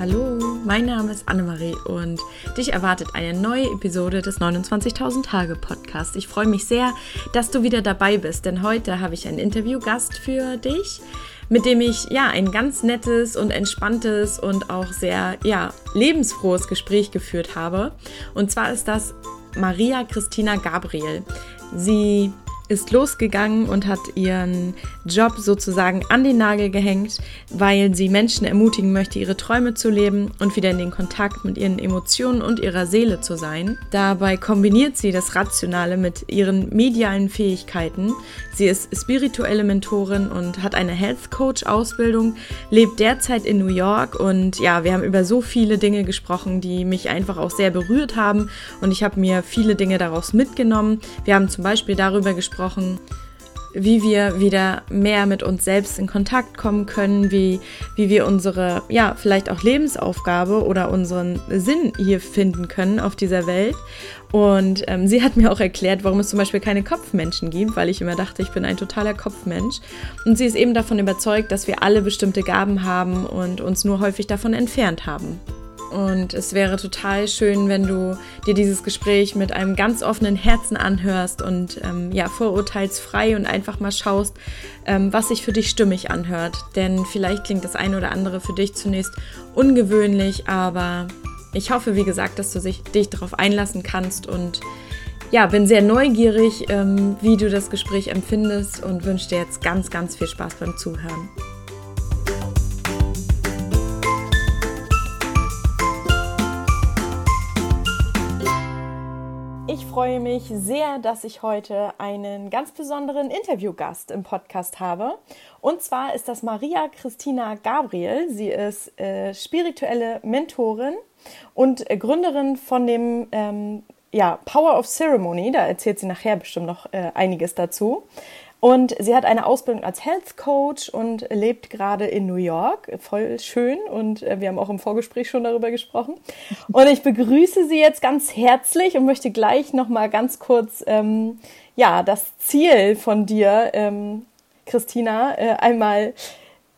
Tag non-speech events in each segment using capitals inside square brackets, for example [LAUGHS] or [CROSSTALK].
Hallo, mein Name ist Annemarie und dich erwartet eine neue Episode des 29.000 Tage Podcasts. Ich freue mich sehr, dass du wieder dabei bist, denn heute habe ich einen Interviewgast für dich, mit dem ich ja ein ganz nettes und entspanntes und auch sehr ja lebensfrohes Gespräch geführt habe. Und zwar ist das Maria Christina Gabriel. Sie ist losgegangen und hat ihren Job sozusagen an den Nagel gehängt, weil sie Menschen ermutigen möchte, ihre Träume zu leben und wieder in den Kontakt mit ihren Emotionen und ihrer Seele zu sein. Dabei kombiniert sie das Rationale mit ihren medialen Fähigkeiten. Sie ist spirituelle Mentorin und hat eine Health Coach Ausbildung, lebt derzeit in New York und ja, wir haben über so viele Dinge gesprochen, die mich einfach auch sehr berührt haben und ich habe mir viele Dinge daraus mitgenommen. Wir haben zum Beispiel darüber gesprochen, gesprochen, wie wir wieder mehr mit uns selbst in Kontakt kommen können, wie, wie wir unsere, ja, vielleicht auch Lebensaufgabe oder unseren Sinn hier finden können auf dieser Welt. Und ähm, sie hat mir auch erklärt, warum es zum Beispiel keine Kopfmenschen gibt, weil ich immer dachte, ich bin ein totaler Kopfmensch. Und sie ist eben davon überzeugt, dass wir alle bestimmte Gaben haben und uns nur häufig davon entfernt haben. Und es wäre total schön, wenn du dir dieses Gespräch mit einem ganz offenen Herzen anhörst und ähm, ja, vorurteilsfrei und einfach mal schaust, ähm, was sich für dich stimmig anhört. Denn vielleicht klingt das eine oder andere für dich zunächst ungewöhnlich, aber ich hoffe, wie gesagt, dass du sich, dich darauf einlassen kannst und ja, bin sehr neugierig, ähm, wie du das Gespräch empfindest und wünsche dir jetzt ganz, ganz viel Spaß beim Zuhören. Freue mich sehr, dass ich heute einen ganz besonderen Interviewgast im Podcast habe. Und zwar ist das Maria Christina Gabriel. Sie ist äh, spirituelle Mentorin und äh, Gründerin von dem ähm, ja, Power of Ceremony. Da erzählt sie nachher bestimmt noch äh, einiges dazu. Und sie hat eine Ausbildung als Health Coach und lebt gerade in New York. Voll schön. Und äh, wir haben auch im Vorgespräch schon darüber gesprochen. Und ich begrüße sie jetzt ganz herzlich und möchte gleich nochmal ganz kurz, ähm, ja, das Ziel von dir, ähm, Christina, äh, einmal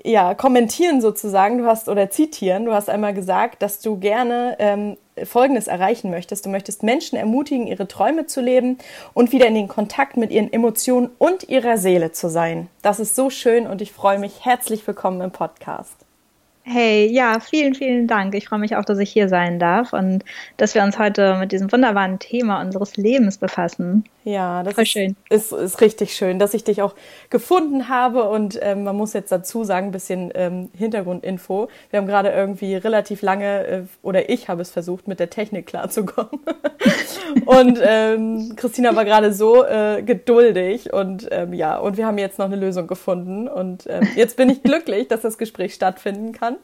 ja, kommentieren sozusagen. Du hast oder zitieren. Du hast einmal gesagt, dass du gerne ähm, Folgendes erreichen möchtest. Du möchtest Menschen ermutigen, ihre Träume zu leben und wieder in den Kontakt mit ihren Emotionen und ihrer Seele zu sein. Das ist so schön und ich freue mich. Herzlich willkommen im Podcast. Hey, ja, vielen, vielen Dank. Ich freue mich auch, dass ich hier sein darf und dass wir uns heute mit diesem wunderbaren Thema unseres Lebens befassen. Ja, das ist, schön. Ist, ist richtig schön, dass ich dich auch gefunden habe und ähm, man muss jetzt dazu sagen, ein bisschen ähm, Hintergrundinfo. Wir haben gerade irgendwie relativ lange, äh, oder ich habe es versucht, mit der Technik klarzukommen. [LAUGHS] und ähm, Christina war gerade so äh, geduldig und ähm, ja, und wir haben jetzt noch eine Lösung gefunden und ähm, jetzt bin ich glücklich, dass das Gespräch stattfinden kann.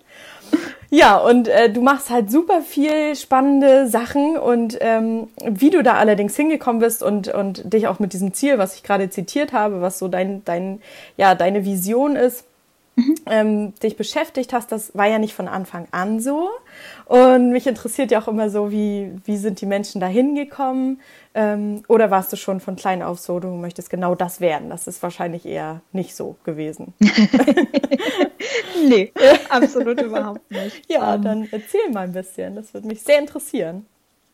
Ja, und äh, du machst halt super viel spannende Sachen und ähm, wie du da allerdings hingekommen bist und, und dich auch mit diesem Ziel, was ich gerade zitiert habe, was so dein, dein, ja, deine Vision ist, mhm. ähm, dich beschäftigt hast, das war ja nicht von Anfang an so. Und mich interessiert ja auch immer so, wie, wie sind die Menschen da hingekommen? Ähm, oder warst du schon von klein auf so, du möchtest genau das werden? Das ist wahrscheinlich eher nicht so gewesen. [LAUGHS] nee, absolut überhaupt nicht. Ja, um, ähm, dann erzähl mal ein bisschen. Das würde mich sehr interessieren.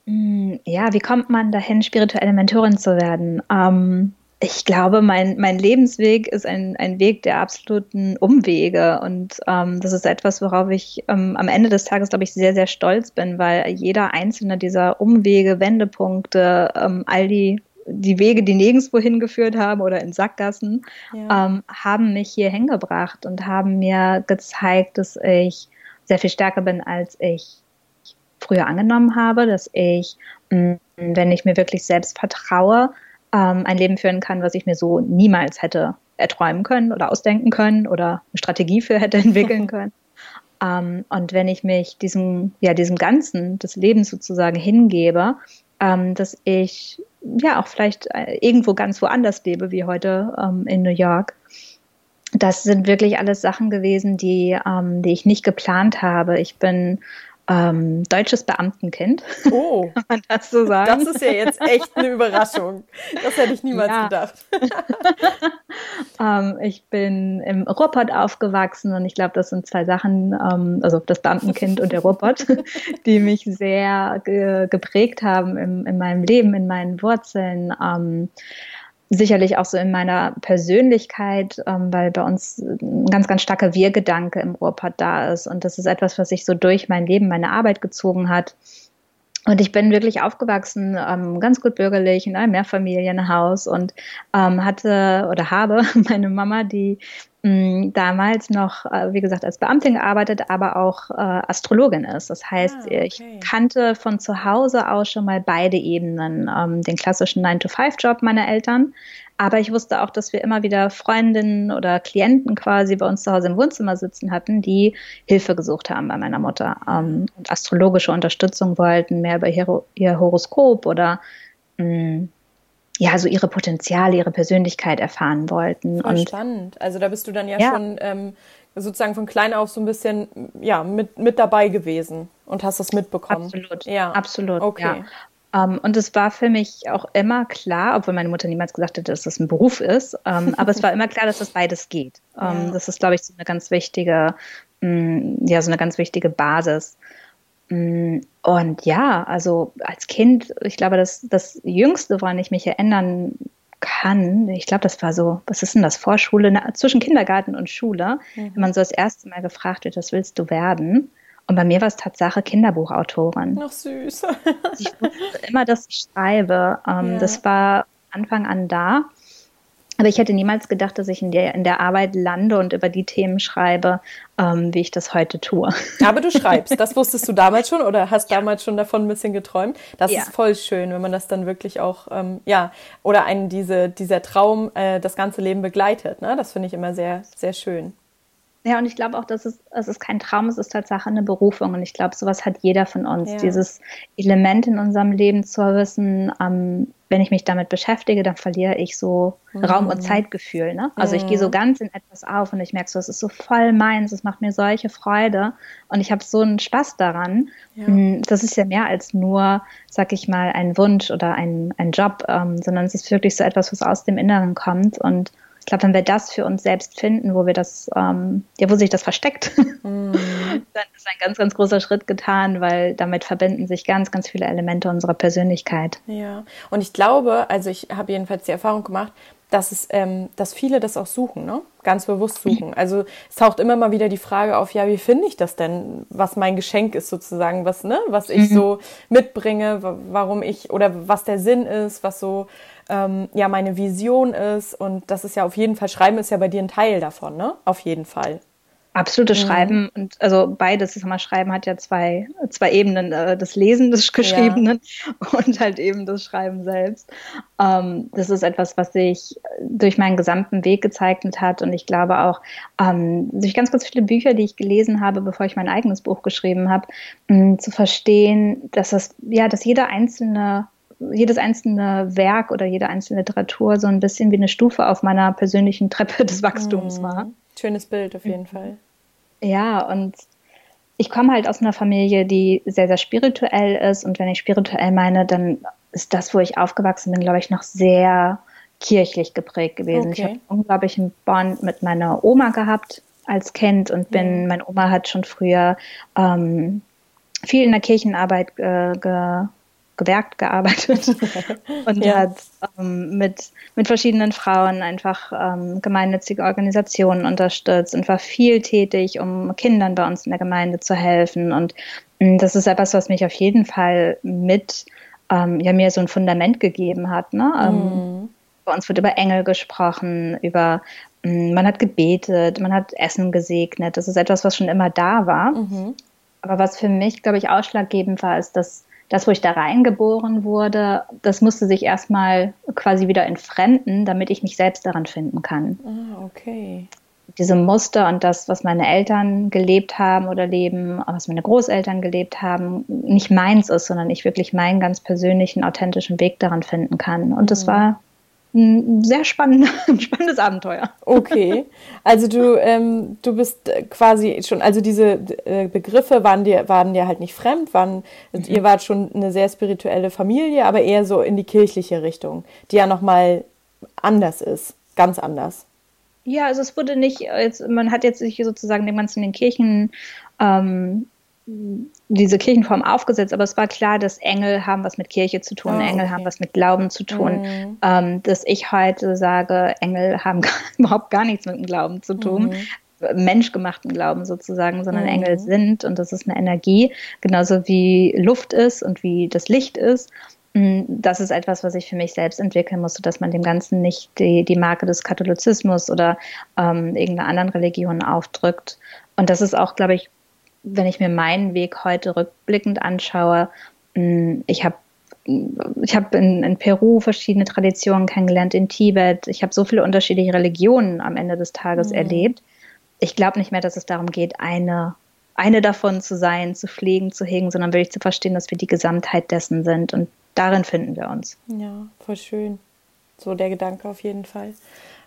Mm, ja, wie kommt man dahin, spirituelle Mentorin zu werden? Ähm, ich glaube, mein, mein Lebensweg ist ein, ein Weg der absoluten Umwege. Und ähm, das ist etwas, worauf ich ähm, am Ende des Tages, glaube ich, sehr, sehr stolz bin, weil jeder einzelne dieser Umwege, Wendepunkte, ähm, all die, die Wege, die nirgendwo hingeführt haben oder in Sackgassen, ja. ähm, haben mich hier hingebracht und haben mir gezeigt, dass ich sehr viel stärker bin, als ich früher angenommen habe, dass ich, mm, wenn ich mir wirklich selbst vertraue, ähm, ein Leben führen kann, was ich mir so niemals hätte erträumen können oder ausdenken können oder eine Strategie für hätte [LAUGHS] entwickeln können. ähm, und wenn ich mich diesem, ja, diesem Ganzen des Lebens sozusagen hingebe, ähm, dass ich ja auch vielleicht äh, irgendwo ganz woanders lebe, wie heute ähm, in New York. Das sind wirklich alles Sachen gewesen, die, ähm, die ich nicht geplant habe. Ich bin ähm, deutsches Beamtenkind. Oh, [LAUGHS] kann man das so sagen? Das ist ja jetzt echt eine Überraschung. Das hätte ich niemals ja. gedacht. [LAUGHS] ähm, ich bin im Ruhrpott aufgewachsen und ich glaube, das sind zwei Sachen, ähm, also das Beamtenkind und der Ruhrpott, [LAUGHS] die mich sehr ge geprägt haben im, in meinem Leben, in meinen Wurzeln. Sicherlich auch so in meiner Persönlichkeit, ähm, weil bei uns ein ganz, ganz starker Wir-Gedanke im Ruhrpott da ist. Und das ist etwas, was sich so durch mein Leben, meine Arbeit gezogen hat. Und ich bin wirklich aufgewachsen, ähm, ganz gut bürgerlich in einem Mehrfamilienhaus und ähm, hatte oder habe [LAUGHS] meine Mama, die damals noch, äh, wie gesagt, als Beamtin gearbeitet, aber auch äh, Astrologin ist. Das heißt, ah, okay. ich kannte von zu Hause aus schon mal beide Ebenen, ähm, den klassischen 9-to-5-Job meiner Eltern, aber ich wusste auch, dass wir immer wieder Freundinnen oder Klienten quasi bei uns zu Hause im Wohnzimmer sitzen hatten, die Hilfe gesucht haben bei meiner Mutter ähm, und astrologische Unterstützung wollten, mehr über ihr, Horoskop oder ja, so ihre Potenziale, ihre Persönlichkeit erfahren wollten. Voll und spannend. Also da bist du dann ja, ja. schon ähm, sozusagen von klein auf so ein bisschen ja, mit, mit dabei gewesen und hast das mitbekommen. Absolut. Ja, absolut. Okay. Ja. Ähm, und es war für mich auch immer klar, obwohl meine Mutter niemals gesagt hätte, dass das ein Beruf ist, ähm, [LAUGHS] aber es war immer klar, dass das beides geht. Ähm, ja. Das ist, glaube ich, so eine ganz wichtige, mh, mm, ja, so eine ganz wichtige Basis. Mm, und ja, also als Kind, ich glaube, das, das Jüngste, woran ich mich erinnern kann, ich glaube, das war so, was ist denn das, Vorschule, na, zwischen Kindergarten und Schule, mhm. wenn man so das erste Mal gefragt wird, was willst du werden? Und bei mir war es Tatsache Kinderbuchautorin. Noch süß. ich wusste immer, dass ich schreibe. Ähm, [LAUGHS] ja. Das war Anfang an da. Aber ich hätte niemals gedacht, dass ich in der, in der Arbeit lande und über die Themen schreibe, ähm, wie ich das heute tue. [LAUGHS] Aber du schreibst, das wusstest du damals schon oder hast ja. damals schon davon ein bisschen geträumt. Das ja. ist voll schön, wenn man das dann wirklich auch, ähm, ja, oder einen diese, dieser Traum äh, das ganze Leben begleitet. Ne? Das finde ich immer sehr, sehr schön. Ja, und ich glaube auch, dass es, es ist kein Traum, es ist Tatsache eine Berufung. Und ich glaube, sowas hat jeder von uns. Ja. Dieses Element in unserem Leben zu wissen, ähm, wenn ich mich damit beschäftige, dann verliere ich so mhm. Raum- und Zeitgefühl. Ne? Also ich gehe so ganz in etwas auf und ich merke so, es ist so voll meins, es macht mir solche Freude und ich habe so einen Spaß daran. Ja. Mm, das ist ja mehr als nur, sag ich mal, ein Wunsch oder ein, ein Job, ähm, sondern es ist wirklich so etwas, was aus dem Inneren kommt und ich glaube, wenn wir das für uns selbst finden, wo wir das, ähm, ja, wo sich das versteckt, mm. Dann ist ein ganz, ganz großer Schritt getan, weil damit verbinden sich ganz, ganz viele Elemente unserer Persönlichkeit. Ja, und ich glaube, also ich habe jedenfalls die Erfahrung gemacht, dass es, ähm, dass viele das auch suchen, ne? Ganz bewusst suchen. Mhm. Also es taucht immer mal wieder die Frage auf, ja, wie finde ich das denn, was mein Geschenk ist sozusagen, was, ne, was ich mhm. so mitbringe, warum ich oder was der Sinn ist, was so ähm, ja meine Vision ist. Und das ist ja auf jeden Fall, Schreiben ist ja bei dir ein Teil davon, ne? Auf jeden Fall. Absolutes mhm. Schreiben und also beides, ich sag mal, Schreiben hat ja zwei, zwei Ebenen, äh, das Lesen des [LAUGHS] Geschriebenen ja. und halt eben das Schreiben selbst. Ähm, das ist etwas, was sich durch meinen gesamten Weg gezeichnet hat und ich glaube auch ähm, durch ganz, ganz viele Bücher, die ich gelesen habe, bevor ich mein eigenes Buch geschrieben habe, zu verstehen, dass das, ja, dass jeder einzelne jedes einzelne Werk oder jede einzelne Literatur so ein bisschen wie eine Stufe auf meiner persönlichen Treppe des Wachstums mhm. war. Schönes Bild auf jeden Fall. Ja, und ich komme halt aus einer Familie, die sehr, sehr spirituell ist. Und wenn ich spirituell meine, dann ist das, wo ich aufgewachsen bin, glaube ich, noch sehr kirchlich geprägt gewesen. Okay. Ich habe unglaublich einen Bond mit meiner Oma gehabt als Kind und bin, mhm. meine Oma hat schon früher ähm, viel in der Kirchenarbeit äh, ge, gewerkt gearbeitet [LAUGHS] und ja. hat ähm, mit, mit verschiedenen Frauen einfach ähm, gemeinnützige Organisationen unterstützt und war viel tätig, um Kindern bei uns in der Gemeinde zu helfen. Und mh, mm, das ist etwas, was mich auf jeden Fall mit ähm, ja mir so ein Fundament gegeben hat. Ne? Ähm, mhm. Bei uns wird über Engel gesprochen, über mm, man hat gebetet, man hat Essen gesegnet. Das ist etwas, was schon immer da war. Mhm. Aber was für mich, glaube ich, ausschlaggebend war, ist, dass das, wo ich da reingeboren wurde, das musste sich erstmal quasi wieder entfremden, damit ich mich selbst daran finden kann. Ah, okay. Diese Muster und das, was meine Eltern gelebt haben oder leben, was meine Großeltern gelebt haben, nicht meins ist, sondern ich wirklich meinen ganz persönlichen, authentischen Weg daran finden kann. Und das mhm. war ein sehr spannend, [LAUGHS] spannendes Abenteuer. Okay, also du, ähm, du bist quasi schon, also diese äh, Begriffe waren dir, waren dir halt nicht fremd, waren, mhm. ihr wart schon eine sehr spirituelle Familie, aber eher so in die kirchliche Richtung, die ja nochmal anders ist, ganz anders. Ja, also es wurde nicht, jetzt, man hat jetzt sich sozusagen dem ganzen in den Kirchen ähm, diese Kirchenform aufgesetzt, aber es war klar, dass Engel haben was mit Kirche zu tun, oh, okay. Engel haben was mit Glauben zu tun. Mhm. Ähm, dass ich heute sage, Engel haben [LAUGHS] gar, überhaupt gar nichts mit dem Glauben zu tun. Mhm. Menschgemachten Glauben sozusagen, sondern mhm. Engel sind und das ist eine Energie, genauso wie Luft ist und wie das Licht ist. Mm, das ist etwas, was ich für mich selbst entwickeln musste, dass man dem Ganzen nicht die, die Marke des Katholizismus oder ähm, irgendeiner anderen Religion aufdrückt. Und das ist auch, glaube ich, wenn ich mir meinen Weg heute rückblickend anschaue, mm, ich habe ich habe in, in, Peru verschiedene Traditionen kennengelernt, in Tibet. Ich habe so viele unterschiedliche Religionen am Ende des Tages mhm. erlebt. Ich glaube nicht mehr, dass es darum geht, eine, eine davon zu sein, zu pflegen, zu hegen, sondern wirklich zu verstehen, dass wir die Gesamtheit dessen sind. Und darin finden wir uns. Ja, voll schön. So der Gedanke auf jeden Fall.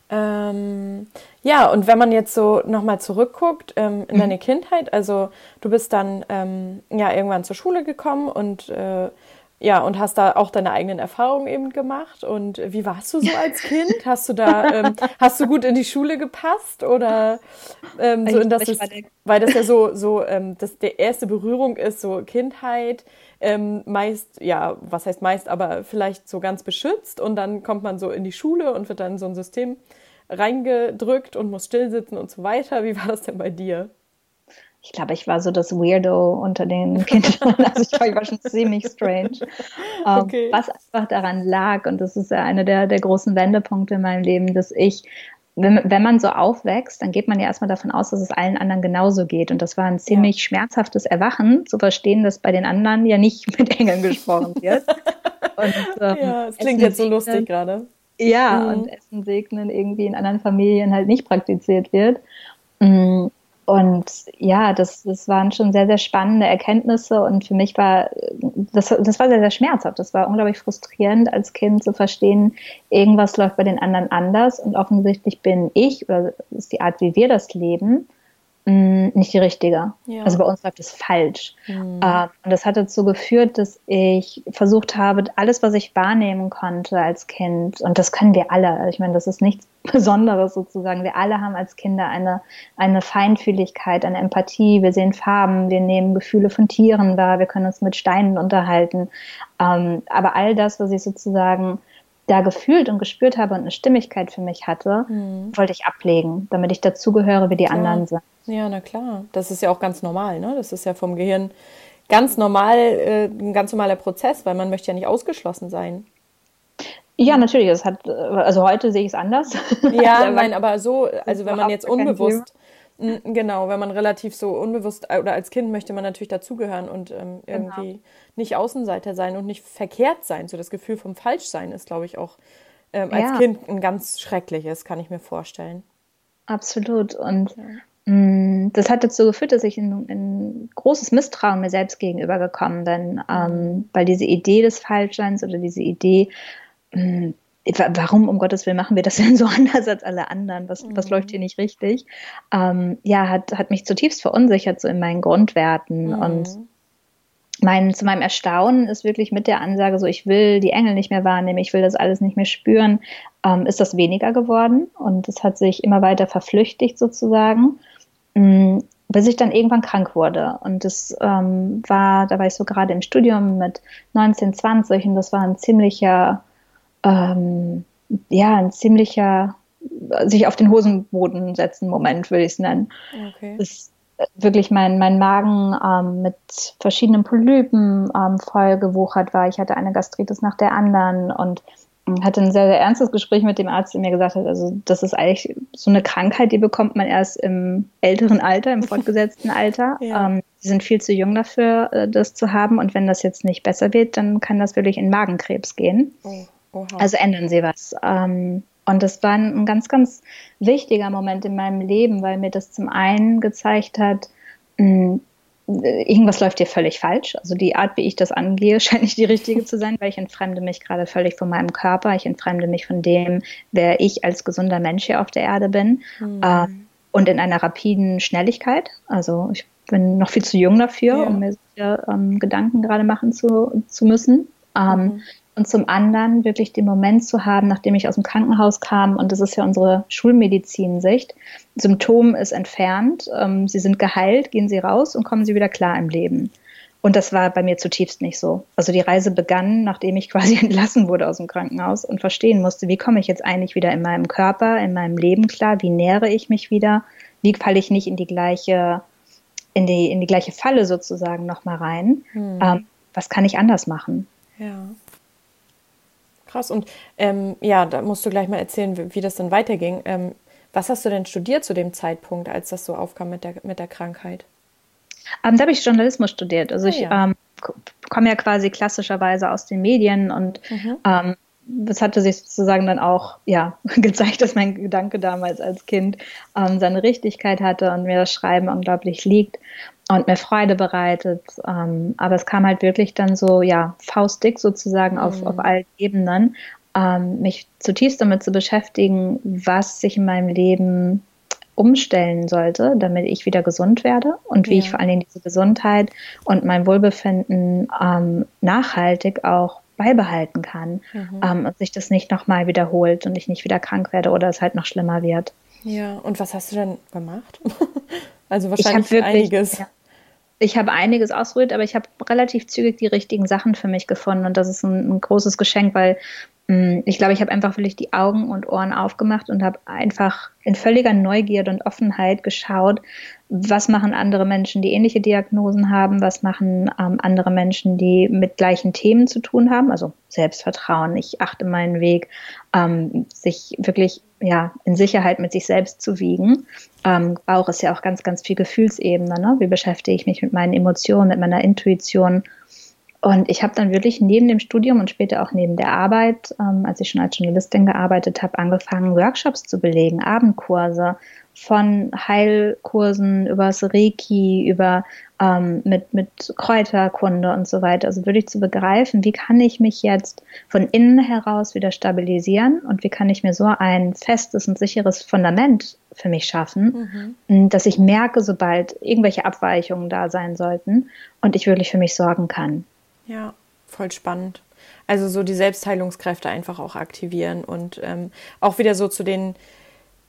Ähm, ja, und wenn man jetzt so nochmal zurückguckt ähm, in mhm. deine Kindheit, also du bist dann ähm, ja irgendwann zur Schule gekommen und äh, ja, und hast da auch deine eigenen Erfahrungen eben gemacht. Und wie warst du so als [LAUGHS] Kind? Hast du da, ähm, hast du gut in die Schule gepasst oder ähm, so in das ist, weil das ja so, so, ähm, das der erste Berührung ist, so Kindheit, ähm, meist, ja, was heißt meist, aber vielleicht so ganz beschützt und dann kommt man so in die Schule und wird dann in so ein System reingedrückt und muss stillsitzen und so weiter. Wie war das denn bei dir? Ich glaube, ich war so das Weirdo unter den [LAUGHS] Kindern. Also ich war, ich war schon ziemlich strange. [LAUGHS] Ähm, okay. Was einfach daran lag, und das ist ja einer der, der großen Wendepunkte in meinem Leben, dass ich wenn, wenn man so aufwächst, dann geht man ja erstmal davon aus, dass es allen anderen genauso geht. Und das war ein ziemlich ja. schmerzhaftes Erwachen, zu verstehen, dass bei den anderen ja nicht [LAUGHS] mit Engeln gesprochen wird. Und, ähm, ja, es klingt jetzt so lustig gerade. Ja, mhm. und Essen segnen irgendwie in anderen Familien halt nicht praktiziert wird. Mhm. Und ja, das, das waren schon sehr, sehr spannende Erkenntnisse und für mich war, das, das war sehr, sehr schmerzhaft. Das war unglaublich frustrierend als Kind zu verstehen, irgendwas läuft bei den anderen anders und offensichtlich bin ich oder ist die Art, wie wir das leben, Mm, nicht die richtige. Ja. Also bei uns läuft es falsch. Mhm. und das hat dazu geführt, dass ich versucht habe, alles, was ich wahrnehmen konnte als Kind, und das können wir alle, ich meine, das ist nichts [LAUGHS] Besonderes sozusagen. Wir alle haben als Kinder eine, eine Feinfühligkeit, eine Empathie. Wir sehen Farben, wir nehmen Gefühle von Tieren wahr, wir können uns mit Steinen unterhalten. Ähm, aber all das, was ich sozusagen da gefühlt und gespürt habe und eine Stimmigkeit für mich hatte, mhm. wollte ich ablegen, damit ich dazugehöre, wie die ja. anderen sind. Ja, na klar. Das ist ja auch ganz normal, ne? Das ist ja vom Gehirn ganz normal, äh, ein ganz normaler Prozess, weil man möchte ja nicht ausgeschlossen sein. Ja, natürlich. Das hat, also heute sehe ich es anders. Ja, [LAUGHS] nein, aber so, also wenn man jetzt unbewusst, genau, wenn man relativ so unbewusst oder als Kind möchte man natürlich dazugehören und ähm, genau. irgendwie genau. nicht Außenseiter sein und nicht verkehrt sein. So das Gefühl vom Falschsein ist, glaube ich, auch ähm, als ja. Kind ein ganz schreckliches, kann ich mir vorstellen. Absolut. Und ja. Mm, das hat dazu geführt, dass ich in, in großes Misstrauen mir selbst gegenüber gekommen bin, ähm, weil diese Idee des Falschseins oder diese Idee, mh, mm, warum um Gottes Willen machen wir das [LAUGHS] denn so anders als alle anderen? Was, mhm. was läuft hier nicht richtig? Ähm, ja, hat, hat mich zutiefst verunsichert, so in meinen Grundwerten. Mhm. Und mein, zu meinem Erstaunen ist wirklich mit der Ansage, so ich will die Engel nicht mehr wahrnehmen, ich will das alles nicht mehr spüren, ähm, ist das weniger geworden. Und es hat sich immer weiter verflüchtigt sozusagen. Mm, bis ich dann irgendwann krank wurde. Und das ähm, war, da war ich so gerade im Studium mit 19, 20 und das war ein ziemlicher, ähm, ja, ein ziemlicher sich auf den Hosenboden setzen Moment, würde ich es nennen. Okay. Das wirklich mein, mein Magen ähm, mit verschiedenen Polypen ähm, vollgewuchert war. Ich hatte eine Gastritis nach der anderen und hatte ein sehr, sehr ernstes Gespräch mit dem Arzt, der mir gesagt hat, also das ist eigentlich so eine Krankheit, die bekommt man erst im älteren Alter, im [LAUGHS] fortgesetzten Alter. ja. ähm, sie sind viel zu jung dafür, äh, das zu haben. Und wenn das jetzt nicht besser wird, dann kann das wirklich in Magenkrebs gehen. Oh. Also ändern Sie was. Ähm, und das war ein ganz, ganz wichtiger Moment in meinem Leben, weil mir das zum einen gezeigt hat, mh, irgendwas läuft hier völlig falsch. Also die Art, wie ich das angehe, [LAUGHS] scheint nicht die richtige zu sein, weil ich entfremde mich gerade völlig von meinem Körper. Ich entfremde mich von dem, wer ich als gesunder Mensch hier auf der Erde bin. Mhm. Ähm, und in einer rapiden Schnelligkeit. Also ich bin noch viel zu jung dafür, ja. um mir solche, ähm, Gedanken gerade machen zu, zu müssen. Ähm, mhm. Und zum anderen wirklich den Moment zu haben, nachdem ich aus dem Krankenhaus kam, und das ist ja unsere Schulmedizinsicht, Symptom ist entfernt, ähm, sie sind geheilt, gehen sie raus und kommen sie wieder klar im Leben. Und das war bei mir zutiefst nicht so. Also die Reise begann, nachdem ich [LAUGHS] quasi entlassen wurde aus dem Krankenhaus und verstehen musste, wie komme ich jetzt eigentlich wieder in meinem Körper, in meinem Leben klar, wie nähere ich mich wieder, wie falle ich nicht in die gleiche, in die, in die gleiche Falle sozusagen nochmal rein. Hm. Ähm, was kann ich anders machen? Ja. Krass. Und ähm, ja, da musst du gleich mal erzählen, wie, wie das dann weiterging. Ähm, was hast du denn studiert zu dem Zeitpunkt, als das so aufkam mit der, mit der Krankheit? Ähm, da habe ich Journalismus studiert. Also ah, ich ja. ähm, komme ja quasi klassischerweise aus den Medien und mhm. ähm, das hatte sich sozusagen dann auch ja, [LAUGHS] gezeigt, dass mein Gedanke damals als Kind ähm, seine Richtigkeit hatte und mir das Schreiben unglaublich liegt und mir Freude bereitet. Ähm, aber es kam halt wirklich dann so, ja, faustdick sozusagen auf, mhm. auf allen Ebenen, ähm, mich zutiefst damit zu beschäftigen, was sich in meinem Leben umstellen sollte, damit ich wieder gesund werde und wie ja. ich vor allen Dingen diese Gesundheit und mein Wohlbefinden ähm, nachhaltig auch beibehalten kann mhm. ähm, und sich das nicht nochmal wiederholt und ich nicht wieder krank werde oder es halt noch schlimmer wird. Ja, und was hast du denn gemacht? [LAUGHS] also wahrscheinlich ich wirklich, einiges. Ja, ich habe einiges ausprobiert, aber ich habe relativ zügig die richtigen Sachen für mich gefunden und das ist ein, ein großes Geschenk, weil Mm, ich glaube, ich habe einfach wirklich die Augen und Ohren aufgemacht und habe einfach in völliger Neugierde und Offenheit geschaut, was machen andere Menschen, die ähnliche Diagnosen haben, was machen ähm, andere Menschen, die mit gleichen Themen zu tun haben, also Selbstvertrauen, ich achte meinen Weg, ähm, sich wirklich ja, in Sicherheit mit sich selbst zu wiegen. Ähm, Bauch ist ja auch ganz, ganz viel Gefühlsebene. Ne? Wie beschäftige ich mich mit meinen Emotionen, mit meiner Intuition? Und ich habe dann wirklich neben dem Studium und später auch neben der Arbeit, ähm, als ich schon als Journalistin gearbeitet habe, angefangen, Workshops zu belegen, Abendkurse von Heilkursen übers Reiki, über ähm, mit, mit Kräuterkunde und so weiter. Also wirklich zu begreifen, wie kann ich mich jetzt von innen heraus wieder stabilisieren und wie kann ich mir so ein festes und sicheres Fundament für mich schaffen, mhm. dass ich merke, sobald irgendwelche Abweichungen da sein sollten und ich wirklich für mich sorgen kann. Ja, voll spannend. Also so die Selbstheilungskräfte einfach auch aktivieren und ähm, auch wieder so zu den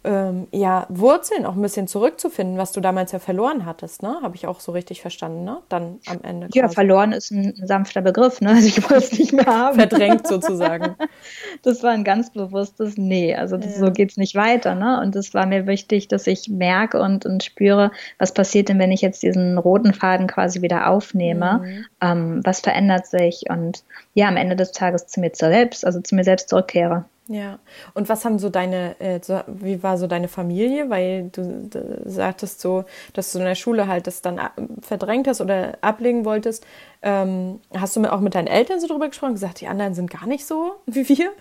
ähm, ja, Wurzeln auch ein bisschen zurückzufinden, was du damals ja verloren hattest, ne? Habe ich auch so richtig verstanden, ne? Dann am Ende. Ja, verloren ist ein, sanfter Begriff, ne? Also ich wollte es nicht mehr haben. Verdrängt sozusagen. [LAUGHS] Das war ein ganz bewusstes Nee, also das, ja. so geht es nicht weiter, ne? Und es war mir wichtig, dass ich merke und, und spüre, was passiert denn, wenn ich jetzt diesen roten Faden quasi wieder aufnehme? Mhm. Ähm, was verändert sich? Und ja, am Ende des Tages zu mir selbst, also zu mir selbst zurückkehre. Ja, und was haben so deine, äh, so, wie war so deine Familie? Weil du sagtest so, dass du in der Schule halt das dann verdrängt hast oder ablegen wolltest. Ähm, hast du auch mit deinen Eltern so drüber gesprochen, gesagt, die anderen sind gar nicht so [LAUGHS] wie wir?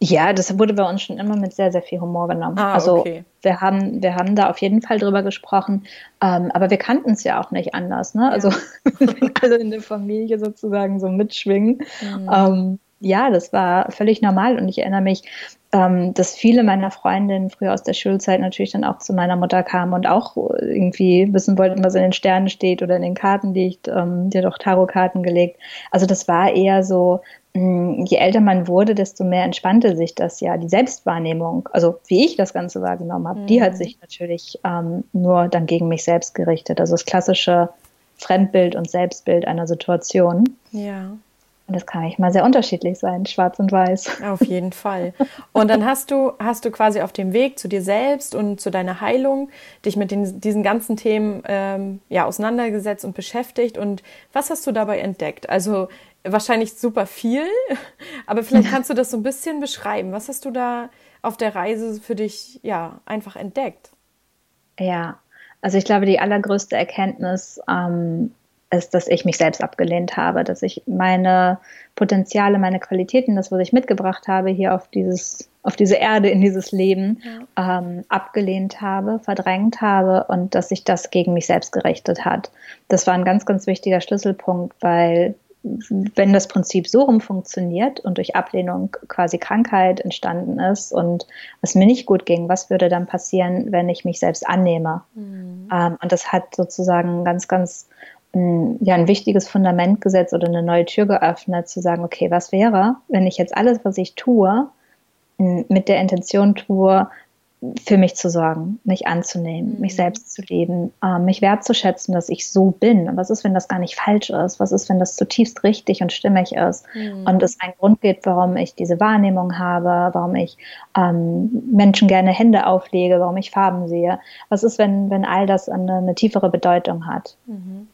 Ja, das wurde bei uns schon immer mit sehr, sehr viel Humor genommen. Ah, also okay. wir haben, wir haben da auf jeden Fall drüber gesprochen, ähm, aber wir kannten es ja auch nicht anders. Ne? Ja. Also [LAUGHS] wenn alle in der Familie sozusagen so mitschwingen. Mhm. Ähm, ja, das war völlig normal und ich erinnere mich, ähm, dass viele meiner Freundinnen früher aus der Schulzeit natürlich dann auch zu meiner Mutter kamen und auch irgendwie wissen wollten, was in den Sternen steht oder in den Karten liegt. Ähm, die hat auch Tarotkarten gelegt. Also das war eher so, mh, hm, je älter man wurde, desto mehr entspannte sich das ja. Die Selbstwahrnehmung, also wie ich das Ganze wahrgenommen habe, mhm. die hat mhm. sich natürlich ähm, nur dann gegen mich selbst gerichtet. Also das klassische Fremdbild und Selbstbild einer Situation. Ja. Und das kann manchmal sehr unterschiedlich sein, schwarz und weiß. Auf jeden [LAUGHS] Fall. Und dann hast du, hast du quasi auf dem Weg zu dir selbst und zu deiner Heilung dich mit den, diesen ganzen Themen ähm, ja, auseinandergesetzt und beschäftigt. Und was hast du dabei entdeckt? Also wahrscheinlich super viel, [LAUGHS] aber vielleicht kannst du das so ein bisschen beschreiben. Was hast du da auf der Reise für dich ja einfach entdeckt? Ja, also ich glaube, die allergrößte Erkenntnis ähm, ist, dass ich mich selbst abgelehnt habe, dass ich meine Potenziale, meine Qualitäten, das, was ich mitgebracht habe, hier auf dieses auf diese Erde, in dieses Leben, ja. ähm, abgelehnt habe, verdrängt habe und dass sich das gegen mich selbst gerichtet hat. Das war ein ganz, ganz wichtiger Schlüsselpunkt, weil wenn das Prinzip so rum funktioniert und durch Ablehnung quasi Krankheit entstanden ist und es mir nicht gut ging, was würde dann passieren, wenn ich mich selbst annehme? Mhm. Ähm, und das hat sozusagen ganz, ganz ein, ja, ein wichtiges Fundament gesetzt oder eine neue Tür geöffnet, zu sagen, okay, was wäre, wenn ich jetzt alles, was ich tue, mit der Intention tue, für mich zu sorgen, mich anzunehmen, mhm. mich selbst zu leben, äh, mich wertzuschätzen, dass ich so bin. Was ist, wenn das gar nicht falsch ist? Was ist, wenn das zutiefst richtig und stimmig ist? Mhm. Und es einen Grund gibt, warum ich diese Wahrnehmung habe, warum ich ähm, Menschen gerne Hände auflege, warum ich Farben sehe? Was ist, wenn, wenn all das eine, eine tiefere Bedeutung hat? Mhm.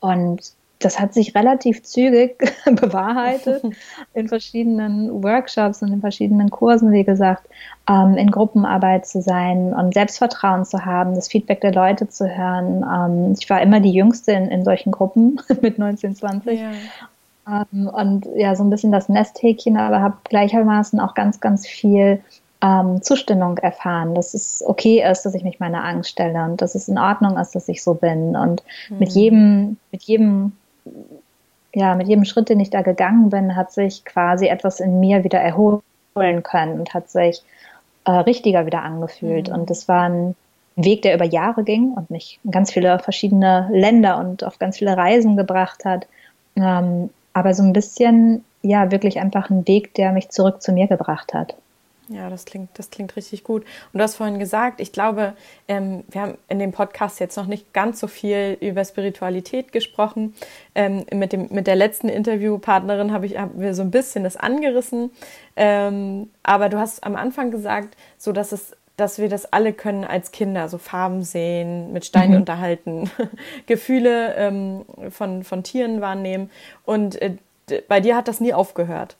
Und das hat sich relativ zügig [LAUGHS] bewahrheitet [LAUGHS] in verschiedenen Workshops und in verschiedenen Kursen, wie gesagt, ähm, in Gruppenarbeit zu sein und Selbstvertrauen zu haben, das Feedback der Leute zu hören. Ähm, ich war immer die Jüngste in, in solchen Gruppen [LAUGHS] mit 19, 20. Ja. Ähm, und ja, so ein bisschen das Nesthäkchen, aber habe gleichermaßen auch ganz, ganz viel ähm, Zustimmung erfahren, dass es okay ist, dass ich mich meiner Angst stelle und dass es in Ordnung ist, dass ich so bin. Und mhm. mit jedem, mit jedem ja, mit jedem Schritt, den ich da gegangen bin, hat sich quasi etwas in mir wieder erholen können und hat sich äh, richtiger wieder angefühlt. Mhm. Und das war ein Weg, der über Jahre ging und mich in ganz viele verschiedene Länder und auf ganz viele Reisen gebracht hat. Ähm, aber so ein bisschen, ja, wirklich einfach ein Weg, der mich zurück zu mir gebracht hat. Ja, das klingt, das klingt richtig gut. Und du hast vorhin gesagt, ich glaube, ähm, wir haben in dem Podcast jetzt noch nicht ganz so viel über Spiritualität gesprochen. Ähm, mit, dem, mit der letzten Interviewpartnerin habe ich haben wir so ein bisschen das angerissen. Ähm, aber du hast am Anfang gesagt, so dass es dass wir das alle können als Kinder, so Farben sehen, mit Steinen mhm. unterhalten, [LAUGHS] Gefühle ähm, von, von Tieren wahrnehmen. Und äh, bei dir hat das nie aufgehört.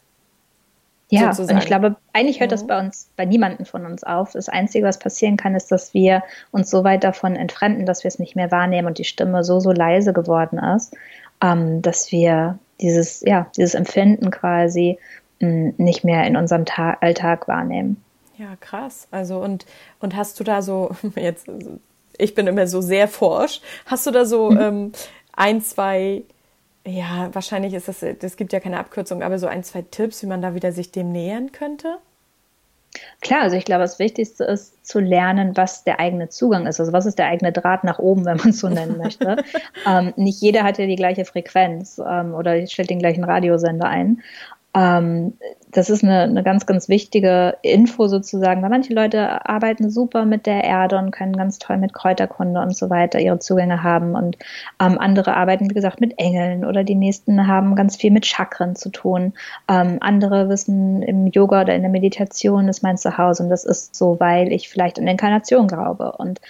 Ja, sozusagen. und ich glaube, eigentlich hört mhm. das bei uns, bei niemandem von uns auf. Das Einzige, was passieren kann, ist, dass wir uns so weit davon entfremden, dass wir es nicht mehr wahrnehmen und die Stimme so, so leise geworden ist, ähm, dass wir dieses, ja, dieses Empfinden quasi mh, hm, nicht mehr in unserem Ta Alltag wahrnehmen. Ja, krass. Also, und, und hast du da so, [LAUGHS] jetzt, ich bin immer so sehr forsch, hast du da so mhm. ähm, ein, zwei ja, wahrscheinlich ist das, es gibt ja keine Abkürzung, aber so ein, zwei Tipps, wie man da wieder sich dem nähern könnte? Klar, also ich glaube, das Wichtigste ist zu lernen, was der eigene Zugang ist. Also was ist der eigene Draht nach oben, wenn man es so nennen [LAUGHS] möchte. ähm, nicht jeder hat ja die gleiche Frequenz ähm, oder stellt den gleichen Radiosender ein. Ähm, das ist eine, eine ganz, ganz wichtige Info sozusagen, weil manche Leute arbeiten super mit der Erde und können ganz toll mit Kräuterkunde und so weiter ihre Zugänge haben. Und ähm, andere arbeiten, wie gesagt, mit Engeln oder die nächsten haben ganz viel mit Chakren zu tun. Ähm, andere wissen im Yoga oder in der Meditation ist mein Zuhause. Und das ist so, weil ich vielleicht an Inkarnation glaube. Und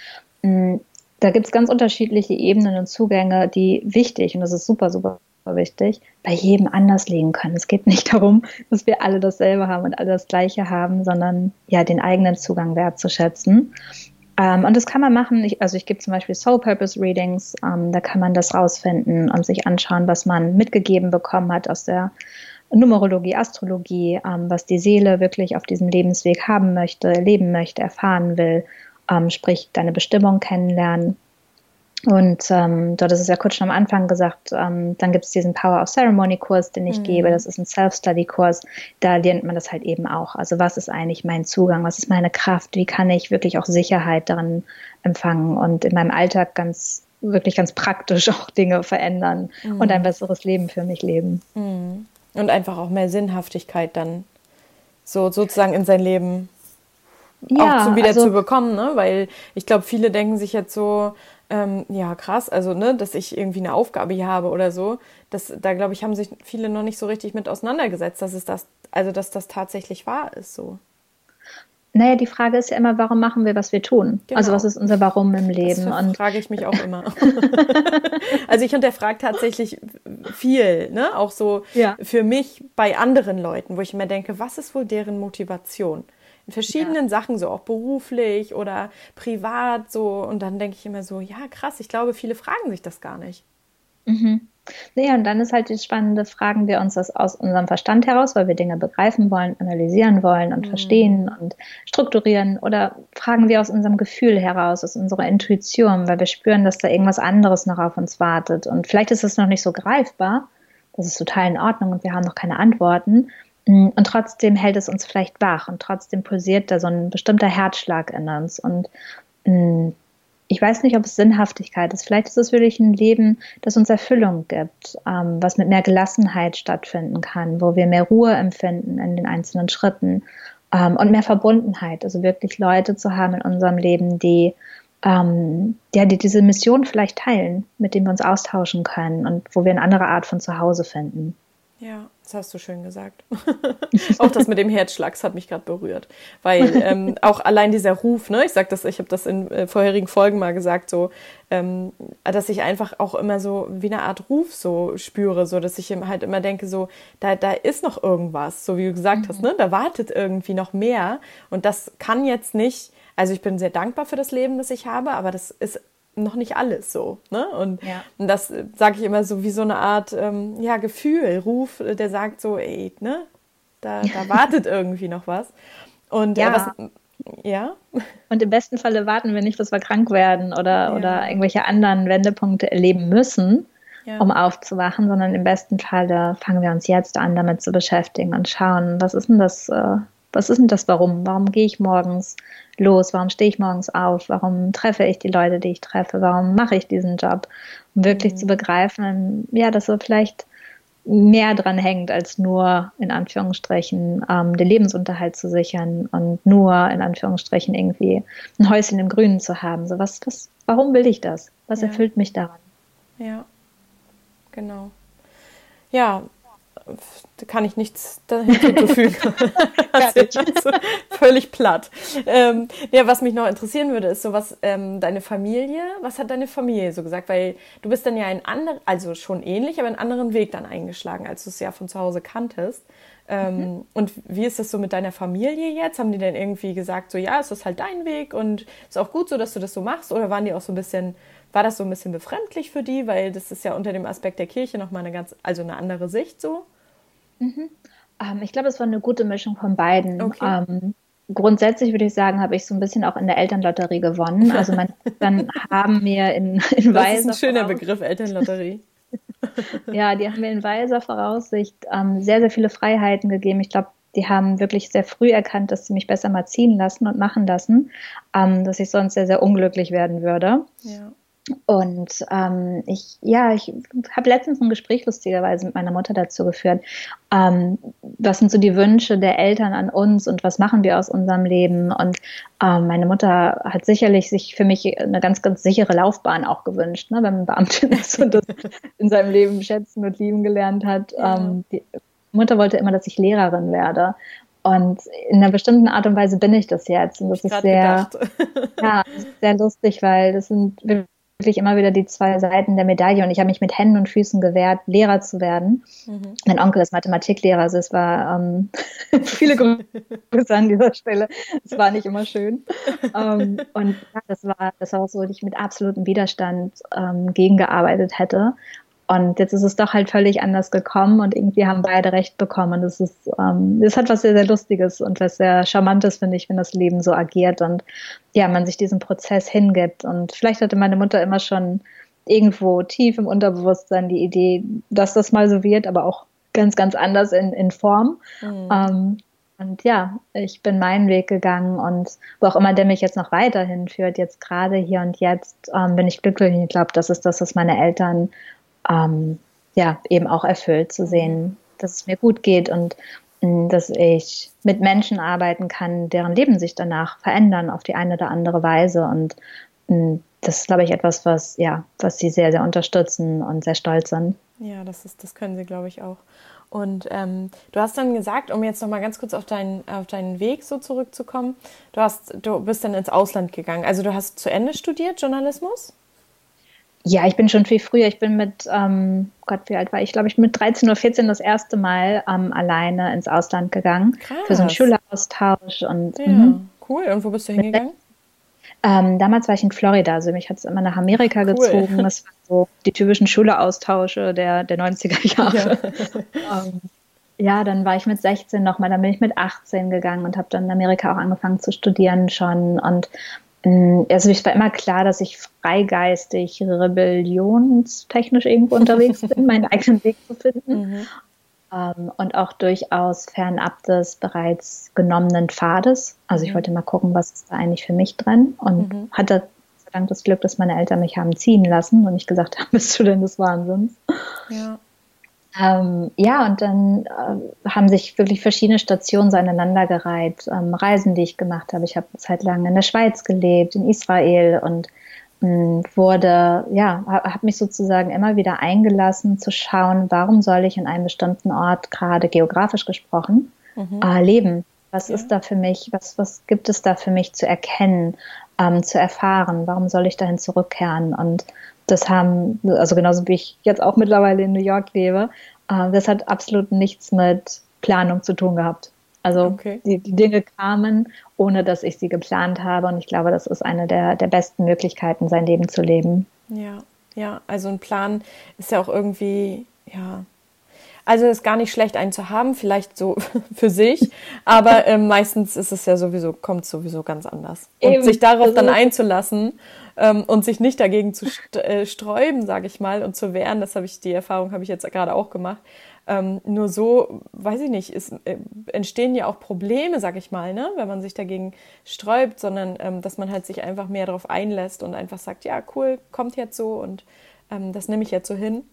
mh, mm, da gibt es ganz unterschiedliche Ebenen und Zugänge, die wichtig und das ist super, super wichtig, bei jedem anders liegen können. Es geht nicht [LAUGHS] darum, dass wir alle dasselbe haben und alle das Gleiche haben, sondern ja, den eigenen Zugang wertzuschätzen. Ähm, und das kann man machen. Ich, also ich gebe zum Beispiel Soul Purpose Readings. Ähm, da kann man das rausfinden und sich anschauen, was man mitgegeben bekommen hat aus der Numerologie, Astrologie, ähm, was die Seele wirklich auf diesem Lebensweg haben möchte, leben möchte, erfahren will. Ähm, sprich, deine Bestimmung kennenlernen. Und ähm, dort ist es ja kurz schon am Anfang gesagt, ähm, dann gibt es diesen Power of Ceremony Kurs, den ich mhm. gebe. Das ist ein Self-Study-Kurs. Da lernt man das halt eben auch. Also was ist eigentlich mein Zugang? Was ist meine Kraft? Wie kann ich wirklich auch Sicherheit darin empfangen und in meinem Alltag ganz, wirklich ganz praktisch [LAUGHS] auch Dinge verändern mhm. und ein besseres Leben für mich leben. Mhm. Und einfach auch mehr Sinnhaftigkeit dann so sozusagen in sein Leben ja, auch zu wieder also, zu bekommen, ne? Weil ich glaube, viele denken sich jetzt so, ähm, ja, krass, also, ne, dass ich irgendwie eine Aufgabe hier habe oder so. Das, da, glaube ich, haben sich viele noch nicht so richtig mit auseinandergesetzt, dass es das, also, dass das tatsächlich wahr ist, so. Naja, die Frage ist ja immer, warum machen wir, was wir tun? Genau. Also was ist unser Warum im Leben? Das frage ich mich auch immer. [LAUGHS] also ich hinterfrage tatsächlich viel, ne? Auch so ja. für mich bei anderen Leuten, wo ich immer denke, was ist wohl deren Motivation? In verschiedenen ja. Sachen, so auch beruflich oder privat so. Und dann denke ich immer so, ja, krass, ich glaube, viele fragen sich das gar nicht. Mhm. Naja, und dann ist halt die spannende, fragen wir uns das aus unserem Verstand heraus, weil wir Dinge begreifen wollen, analysieren wollen und mhm. verstehen und strukturieren, oder fragen wir aus unserem Gefühl heraus, aus unserer Intuition, weil wir spüren, dass da irgendwas anderes noch auf uns wartet. Und vielleicht ist es noch nicht so greifbar, das ist total in Ordnung und wir haben noch keine Antworten. Mm, und trotzdem hält es uns vielleicht wach und trotzdem pulsiert da so ein bestimmter Herzschlag in uns. Und mm, ich weiß nicht, ob es Sinnhaftigkeit ist. Vielleicht ist es wirklich ein Leben, das uns Erfüllung gibt, ähm, was mit mehr Gelassenheit stattfinden kann, wo wir mehr Ruhe empfinden in den einzelnen Schritten ähm, und mehr Verbundenheit. Also wirklich Leute zu haben in unserem Leben, die, ähm, ja, die diese Mission vielleicht teilen, mit denen wir uns austauschen können und wo wir eine andere Art von Zuhause finden. Ja, das hast du schön gesagt. [LAUGHS] auch das mit dem Herzschlag, das hat mich gerade berührt. Weil ähm, [LAUGHS] auch allein dieser Ruf, ne, ich sag das, ich habe das in äh, vorherigen Folgen mal gesagt, so, ähm, dass ich einfach auch immer so wie eine Art Ruf so spüre, so dass ich halt immer denke, so, da, da ist noch irgendwas, so wie du gesagt mhm. hast, ne? Da wartet irgendwie noch mehr. Und das kann jetzt nicht, also ich bin sehr dankbar für das Leben, das ich habe, aber das ist noch nicht alles so. Ne? Und, ja. und das sage ich immer so wie so eine Art ähm, ja, Gefühl, Ruf, äh, der sagt so, ey, ne, da, da [LAUGHS] wartet irgendwie noch was. Und äh, ja. Äh, was, ja. Und im besten Falle warten wir nicht, bis wir krank werden oder, ja. oder irgendwelche anderen Wendepunkte erleben müssen, ja. um aufzuwachen, sondern im besten Falle fangen wir uns jetzt an, damit zu beschäftigen und schauen, was ist denn das, äh, was ist denn das Warum? Warum gehe ich morgens los? Warum stehe ich morgens auf? Warum treffe ich die Leute, die ich treffe? Warum mache ich diesen Job? Um wirklich mhm. zu begreifen, ja, dass so vielleicht mehr dran hängt, als nur in Anführungsstrichen ähm, den Lebensunterhalt zu sichern und nur in Anführungsstrichen irgendwie ein Häuschen im Grünen zu haben. So was, was, warum will ich das? Was ja. erfüllt mich daran? Ja, genau. Ja, kann ich nichts hinzufügen. [LAUGHS] [LAUGHS] also, völlig platt. Ähm, ja, was mich noch interessieren würde, ist so was, ähm, deine Familie, was hat deine Familie so gesagt? Weil du bist dann ja ein anderer, also schon ähnlich, aber einen anderen Weg dann eingeschlagen, als du es ja von zu Hause kanntest. Ähm, mhm. Und wie ist das so mit deiner Familie jetzt? Haben die denn irgendwie gesagt, so ja, es ist halt dein Weg und ist auch gut so, dass du das so machst? Oder waren die auch so ein bisschen, war das so ein bisschen befremdlich für die? Weil das ist ja unter dem Aspekt der Kirche nochmal eine ganz, also eine andere Sicht so. Mhm. Ähm, ich glaube, es war eine gute Mischung von beiden. Okay. Ähm, grundsätzlich würde ich sagen, habe ich so ein bisschen auch in der Elternlotterie gewonnen. [LAUGHS] Also meine Eltern haben mir in, in Das ist ein schöner Begriff, Elternlotterie. [LAUGHS] ja, die haben mir in weiser Voraussicht ähm, sehr, sehr viele Freiheiten gegeben. Ich glaube, die haben wirklich sehr früh erkannt, dass sie mich besser mal ziehen lassen und machen lassen, ähm, dass ich sonst sehr, sehr unglücklich werden würde. Ja. Und ähm, ich, ja, ich habe letztens ein Gespräch lustigerweise mit meiner Mutter dazu geführt. Ähm, was sind so die Wünsche der Eltern an uns und was machen wir aus unserem Leben? Und ähm, meine Mutter hat sicherlich sich für mich eine ganz, ganz sichere Laufbahn auch gewünscht, ne, wenn man Beamtin ist und das in seinem Leben schätzen und lieben gelernt hat. Ähm, die Mutter wollte immer, dass ich Lehrerin werde. Und in einer bestimmten Art und Weise bin ich das jetzt. Und das ist sehr, [LAUGHS] ja, sehr lustig, weil das sind wirklich immer wieder die zwei Seiten der Medaille und ich habe mich mit Händen und Füßen gewehrt, Lehrer zu werden. Mhm. Mein Onkel ist Mathematiklehrer, also es war ähm, [LAUGHS] viele Grüße an dieser Stelle. Es war nicht immer schön. ähm, und ja, das war, das war so, dass ich mit absolutem Widerstand ähm, gegengearbeitet hätte. Und jetzt ist es doch halt völlig anders gekommen und irgendwie haben beide recht bekommen. Das ist, ähm, hat was sehr, sehr Lustiges und was sehr Charmantes, finde ich, wenn das Leben so agiert und ja, man sich diesem Prozess hingibt. Und vielleicht hatte meine Mutter immer schon irgendwo tief im Unterbewusstsein die Idee, dass das mal so wird, aber auch ganz, ganz anders in, in Form. Mhm. Ähm, und ja, ich bin meinen Weg gegangen und wo auch immer der mich jetzt noch weiterhin führt, jetzt gerade hier und jetzt, ähm, bin ich glücklich. Ich glaube, das ist das, was meine Eltern ähm, ja, eben auch erfüllt zu sehen, dass es mir gut geht und mm, dass ich mit Menschen arbeiten kann, deren Leben sich danach verändern auf die eine oder andere Weise. Und mm, das ist, glaube ich, etwas, was, ja, was sie sehr, sehr unterstützen und sehr stolz sind. Ja, das ist, das können sie, glaube ich, auch. Und ähm, du hast dann gesagt, um jetzt noch mal ganz kurz auf deinen, auf deinen Weg so zurückzukommen, du hast, du bist dann ins Ausland gegangen. Also du hast zu Ende studiert, Journalismus? Ja, ich bin schon viel früher. Ich bin mit, ähm, Gott, wie alt war ich? Ich glaube, ich bin mit 13 oder 14 das erste Mal ähm, alleine ins Ausland gegangen. Krass. Für so einen Schüleraustausch. Und, ja, mhm. cool. Und wo bist du hingegangen? Ähm, damals war ich in Florida, also mich hat es immer nach Amerika cool. gezogen. Das waren so die typischen Schüleraustausche der, der 90er [LAUGHS] Jahre. Ja. ähm, ja, dann war ich mit 16 nochmal, dann bin ich mit 18 gegangen und habe dann in Amerika auch angefangen zu studieren schon. Und also es war immer klar, dass ich freigeistig, rebellionstechnisch irgendwo unterwegs [LAUGHS] bin, meinen eigenen Weg zu finden. Mhm. Ähm, und auch durchaus fernab des bereits genommenen Pfades. Also ich mhm. wollte mal gucken, was ist da eigentlich für mich drin und mhm. hatte Dank das Glück, dass meine Eltern mich haben ziehen lassen und nicht gesagt haben, [LAUGHS] bist du denn des Wahnsinns? Ja. Ähm, ja, und dann äh, haben sich wirklich verschiedene Stationen so aneinandergereiht. Ähm, Reisen, die ich gemacht habe. Ich habe eine Zeit lang in der Schweiz gelebt, in Israel und mh, wurde, ja, habe mich sozusagen immer wieder eingelassen zu schauen, warum soll ich in einem bestimmten Ort, gerade geografisch gesprochen, mhm. äh, leben? Was ja. ist da für mich? Was, was gibt es da für mich zu erkennen, ähm, zu erfahren? Warum soll ich dahin zurückkehren? Und das haben, also genauso wie ich jetzt auch mittlerweile in New York lebe, äh, das hat absolut nichts mit Planung zu tun gehabt. Also okay. die, die, Dinge kamen, ohne dass ich sie geplant habe. Und ich glaube, das ist eine der, der besten Möglichkeiten, sein Leben zu leben. Ja, ja, also ein Plan ist ja auch irgendwie, ja, also ist gar nicht schlecht, einen zu haben, vielleicht so [LAUGHS] für sich, aber äh, meistens ist es ja sowieso, kommt sowieso ganz anders. Und Eben. sich darauf dann also einzulassen ähm, und sich nicht dagegen zu äh, sträuben, sage ich mal, und zu wehren, das habe ich, die Erfahrung habe ich jetzt gerade auch gemacht. Ähm, nur so, weiß ich nicht, ist, äh, entstehen ja auch Probleme, sag ich mal, ne? wenn man sich dagegen sträubt, sondern ähm, dass man halt sich einfach mehr darauf einlässt und einfach sagt, ja, cool, kommt jetzt so und ähm, das nehme ich jetzt so hin.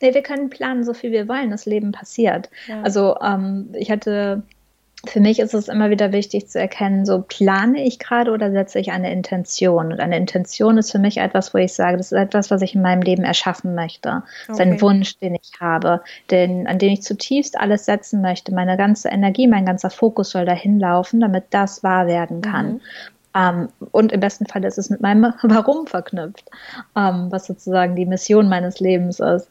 Nee, wir können planen, so viel wir wollen, das Leben passiert. Ja. Also ähm, ich hatte für mich ist es immer wieder wichtig zu erkennen, so plane ich gerade oder setze ich eine Intention. Und eine Intention ist für mich etwas, wo ich sage, das ist etwas, was ich in meinem Leben erschaffen möchte. Das ist ein Wunsch, den ich habe, den, an den ich zutiefst alles setzen möchte. Meine ganze Energie, mein ganzer Fokus soll dahin laufen, damit das wahr werden kann. Mhm. Ähm, und im besten Fall ist es mit meinem [LAUGHS] Warum verknüpft, ähm, was sozusagen die Mission meines Lebens ist.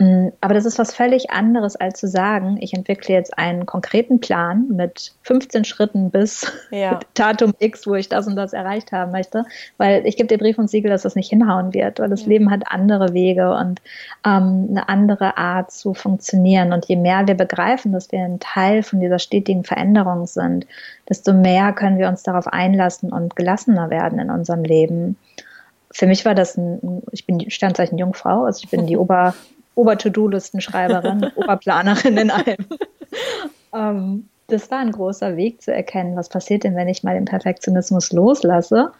Mm, aber das ist was völlig anderes, als zu sagen, ich entwickle jetzt einen konkreten Plan mit 15 Schritten bis ja. [LAUGHS] Datum X, wo ich das und das erreicht haben möchte, weil ich gebe dir Brief und Siegel, dass das nicht hinhauen wird, weil das ja. Leben hat andere Wege und ähm, eine andere Art zu funktionieren. Und je mehr wir begreifen, dass wir ein Teil von dieser stetigen Veränderung sind, desto mehr können wir uns darauf einlassen und gelassener werden in unserem Leben für mich war das ein, ich bin Sternzeichen Jungfrau, also ich bin die [LAUGHS] Ober, Ober-To-Do-Listenschreiberin, [LAUGHS] Oberplanerin in allem. ähm, das war ein großer Weg zu erkennen, was passiert denn, wenn ich mal den Perfektionismus loslasse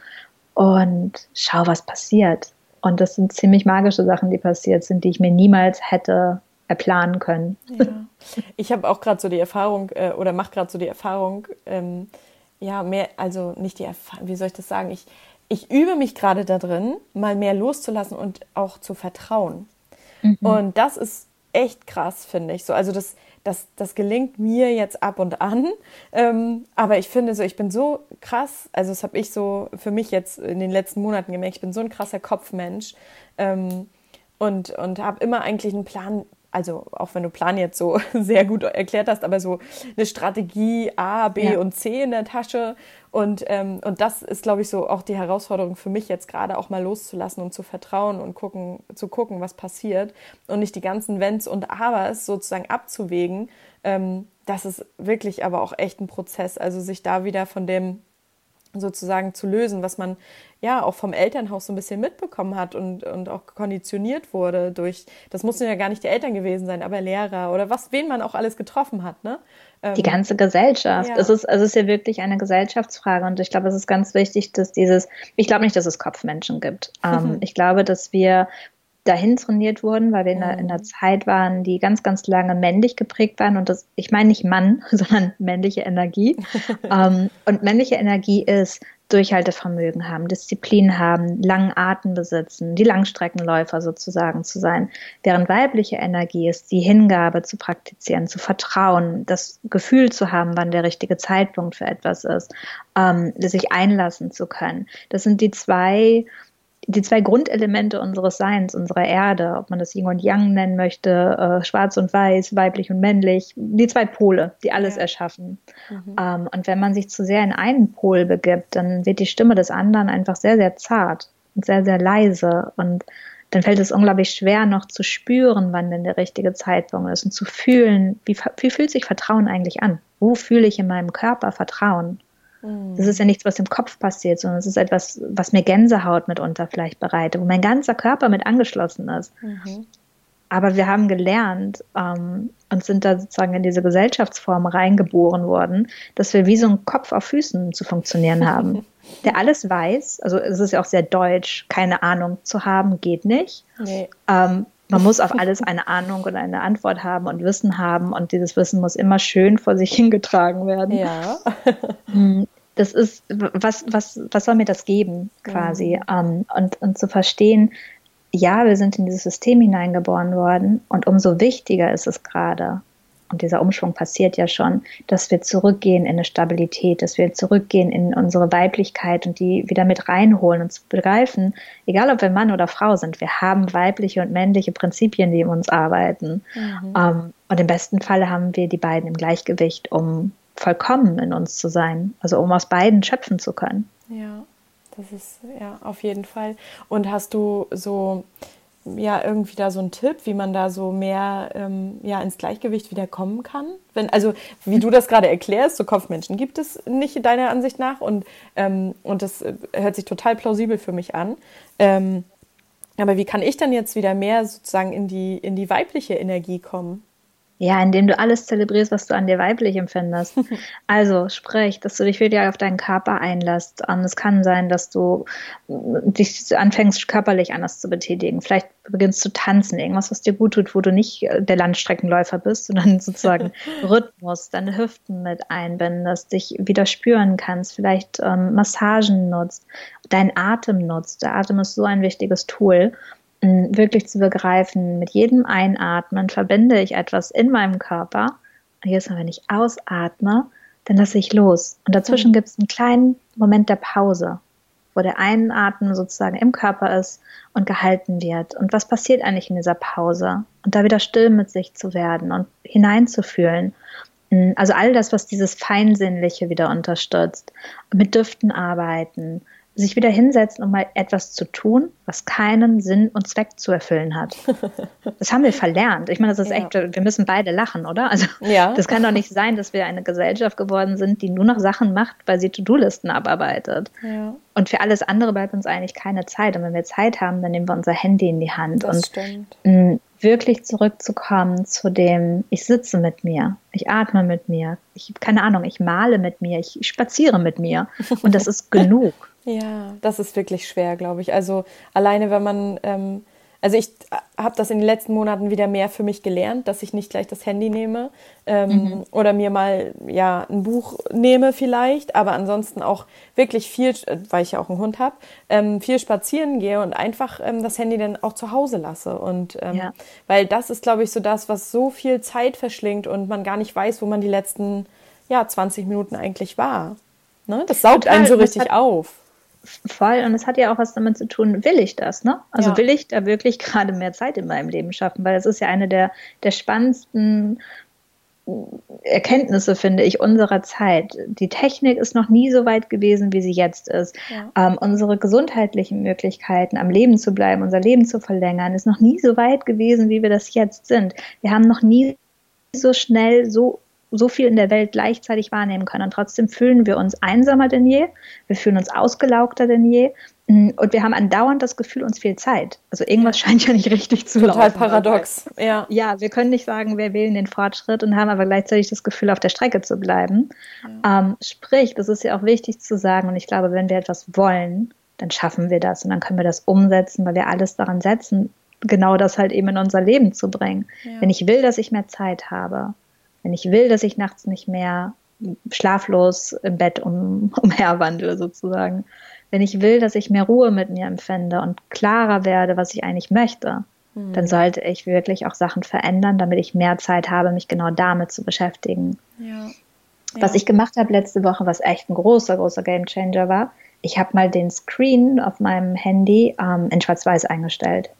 und schau, was passiert. Und das sind ziemlich magische Sachen, die passiert sind, die ich mir niemals hätte erplanen können. Ja. [LAUGHS] Ich habe auch gerade so die Erfahrung äh, oder mache gerade so die Erfahrung, ähm, ja, mehr, also nicht die Erfahrung, wie soll ich das sagen? Ich, ich übe mich gerade da drin, mal mehr loszulassen und auch zu vertrauen. Mhm. Und das ist echt krass, finde ich. So, also das, das, das gelingt mir jetzt ab und an. Ähm, aber ich finde so, ich bin so krass, also das habe ich so für mich jetzt in den letzten Monaten gemerkt, ich bin so ein krasser Kopfmensch ähm, und, und habe immer eigentlich einen Plan, also auch wenn du Plan jetzt so [LAUGHS] sehr gut erklärt hast, aber so eine Strategie A, B ja. und C in der Tasche. Und, ähm, und das ist, glaube ich, so auch die Herausforderung für mich jetzt gerade auch mal loszulassen und zu vertrauen und gucken, zu gucken, was passiert und nicht die ganzen Wenns und Abers sozusagen abzuwägen. Ähm, das ist wirklich aber auch echt ein Prozess. Also sich da wieder von dem sozusagen zu lösen, was man ja auch vom Elternhaus so ein bisschen mitbekommen hat und, und auch konditioniert wurde durch, das mussten ja gar nicht die Eltern gewesen sein, aber Lehrer oder was, wen man auch alles getroffen hat, ne? Ähm, die ganze Gesellschaft. Ja. Es, ist, es ist ja wirklich eine Gesellschaftsfrage und ich glaube, es ist ganz wichtig, dass dieses, ich glaube nicht, dass es Kopfmenschen gibt. [LAUGHS] Ähm, ich glaube, dass wir dahin trainiert wurden, weil wir in, einer, in einer mhm. Zeit waren, die ganz, ganz lange männlich geprägt waren. Und das, ich meine nicht Mann, [LAUGHS] sondern männliche Energie. [LAUGHS] ähm, und männliche Energie ist Durchhaltevermögen haben, Disziplin haben, langen Atem besitzen, die Langstreckenläufer sozusagen zu sein. Während weibliche Energie ist, die Hingabe zu praktizieren, zu vertrauen, das Gefühl zu haben, wann der richtige Zeitpunkt für etwas ist, ähm, sich einlassen zu können. Das sind die zwei die zwei Grundelemente unseres Seins, unserer Erde, ob man das Yin und Yang nennen möchte, äh, schwarz und weiß, weiblich und männlich, die zwei Pole, die alles ja. erschaffen. Mhm. Ähm, und wenn man sich zu sehr in einen Pol begibt, dann wird die Stimme des anderen einfach sehr, sehr zart und sehr, sehr leise. Und dann fällt es unglaublich schwer, noch zu spüren, wann denn der richtige Zeitpunkt ist und zu fühlen, wie, wie fühlt sich Vertrauen eigentlich an? Wo fühle ich in meinem Körper Vertrauen? Das ist ja nichts, was im Kopf passiert, sondern es ist etwas, was mir Gänsehaut mitunter vielleicht bereitet, wo mein ganzer Körper mit angeschlossen ist. Mhm. Aber wir haben gelernt ähm, und sind da sozusagen in diese Gesellschaftsform reingeboren worden, dass wir wie so ein Kopf auf Füßen zu funktionieren haben. [LAUGHS] der alles weiß, also es ist ja auch sehr deutsch, keine Ahnung zu haben, geht nicht. Nee. Ähm, man muss auf [LAUGHS] alles eine Ahnung oder eine Antwort haben und Wissen haben und dieses Wissen muss immer schön vor sich [LAUGHS] hingetragen werden. Ja. Das ist, was, was, was soll mir das geben, quasi? Mhm. Um, und, und zu verstehen, ja, wir sind in dieses System hineingeboren worden und umso wichtiger ist es gerade, und dieser Umschwung passiert ja schon, dass wir zurückgehen in eine Stabilität, dass wir zurückgehen in unsere Weiblichkeit und die wieder mit reinholen und zu begreifen, egal ob wir Mann oder Frau sind, wir haben weibliche und männliche Prinzipien, die in uns arbeiten. Mhm. Um, ähm, und im besten Falle haben wir die beiden im Gleichgewicht, um vollkommen in uns zu sein, also um aus beiden schöpfen zu können. Ja, das ist ja auf jeden Fall. Und hast du so ja irgendwie da so ein Tipp, wie man da so mehr ähm, ja, ins Gleichgewicht wieder kommen kann? Wenn, also wie du das gerade erklärst, so Kopfmenschen gibt es nicht deiner Ansicht nach und, ähm, und das äh, hört sich total plausibel für mich an. Ähm, aber wie kann ich dann jetzt wieder mehr sozusagen in die, in die weibliche Energie kommen? Ja, indem du alles zelebrierst, was du an dir weiblich empfindest. [LAUGHS] Also sprich, dass du dich wirklich auf deinen Körper einlässt. Und es kann sein, dass du dich anfängst, körperlich anders zu betätigen. Vielleicht beginnst zu tanzen, irgendwas, was dir gut tut, wo du nicht äh, der Landstreckenläufer bist, sondern [LAUGHS] sozusagen [LAUGHS] Rhythmus, deine Hüften mit einbindest, dich wieder spüren kannst, vielleicht ähm, Massagen nutzt, deinen Atem nutzt. Der Atem ist so ein wichtiges Tool wirklich zu begreifen, mit jedem Einatmen verbinde ich etwas in meinem Körper. Und jetzt, wenn ich ausatme, dann lasse ich los. Und dazwischen mhm. gibt es einen kleinen Moment der Pause, wo der Einatmen sozusagen im Körper ist und gehalten wird. Und was passiert eigentlich in dieser Pause? Und da wieder still mit sich zu werden und hineinzufühlen. Also all das, was dieses Feinsinnliche wieder unterstützt. Mit Düften arbeiten, sich wieder hinsetzen, um mal etwas zu tun, was keinen Sinn und Zweck zu erfüllen hat. [LAUGHS] Das haben wir verlernt. Ich meine, das ist ja. echt, wir müssen beide lachen, oder? Also, ja. das kann doch nicht sein, dass wir eine Gesellschaft geworden sind, die nur noch Sachen macht, weil sie To-Do-Listen abarbeitet. Ja. Und für alles andere bleibt uns eigentlich keine Zeit. Und wenn wir Zeit haben, dann nehmen wir unser Handy in die Hand. Das und stimmt. wirklich zurückzukommen zu dem, ich sitze mit mir, ich atme mit mir, ich, keine Ahnung, ich male mit mir, ich spaziere mit mir. Und das ist [LAUGHS] genug. Ja, das ist wirklich schwer, glaube ich. Also alleine, wenn man, ähm, also ich habe das in den letzten Monaten wieder mehr für mich gelernt, dass ich nicht gleich das Handy nehme ähm, mhm. oder mir mal ja ein Buch nehme vielleicht, aber ansonsten auch wirklich viel, weil ich ja auch einen Hund habe, ähm, viel spazieren gehe und einfach ähm, das Handy dann auch zu Hause lasse und ähm, ja. weil das ist, glaube ich, so das, was so viel Zeit verschlingt und man gar nicht weiß, wo man die letzten ja 20 Minuten eigentlich war. Ne? Das saugt Total. einen so richtig auf. Voll, und es hat ja auch was damit zu tun, will ich das, ne? Also ja. will ich da wirklich [LAUGHS] gerade mehr Zeit in meinem Leben schaffen, weil das ist ja eine der, der spannendsten Erkenntnisse, finde ich, unserer Zeit. Die Technik ist noch nie so weit gewesen, wie sie jetzt ist. Ja. Ähm, unsere gesundheitlichen Möglichkeiten, am Leben zu bleiben, unser Leben zu verlängern, ist noch nie so weit gewesen, wie wir das jetzt sind. Wir haben noch nie so schnell so so viel in der Welt gleichzeitig wahrnehmen können. Und trotzdem fühlen wir uns einsamer denn je, wir fühlen uns ausgelaugter denn je. Mm, und wir haben andauernd das Gefühl, uns fehlt Zeit. Also irgendwas scheint ja nicht richtig zu Total laufen. Total paradox, ja. Ja, wir können nicht sagen, wir wählen den Fortschritt und haben aber gleichzeitig das Gefühl, auf der Strecke zu bleiben. Ja. Ähm, sprich, das ist ja auch wichtig zu sagen. Und ich glaube, wenn wir etwas wollen, dann schaffen wir das und dann können wir das umsetzen, weil wir alles daran setzen, genau das halt eben in unser Leben zu bringen. Ja. Wenn ich will, dass ich mehr Zeit habe, wenn ich will, dass ich nachts nicht mehr schlaflos im Bett um, [LAUGHS] umherwandle sozusagen, wenn ich will, dass ich mehr Ruhe mit mir empfinde und klarer werde, was ich eigentlich möchte, mhm. dann sollte ich wirklich auch Sachen verändern, damit ich mehr Zeit habe, mich genau damit zu beschäftigen. Ja. Ja. Was ich gemacht habe letzte Woche, was echt ein großer, großer Gamechanger war, ich habe mal den Screen auf meinem Handy ähm, in Schwarz-Weiß eingestellt.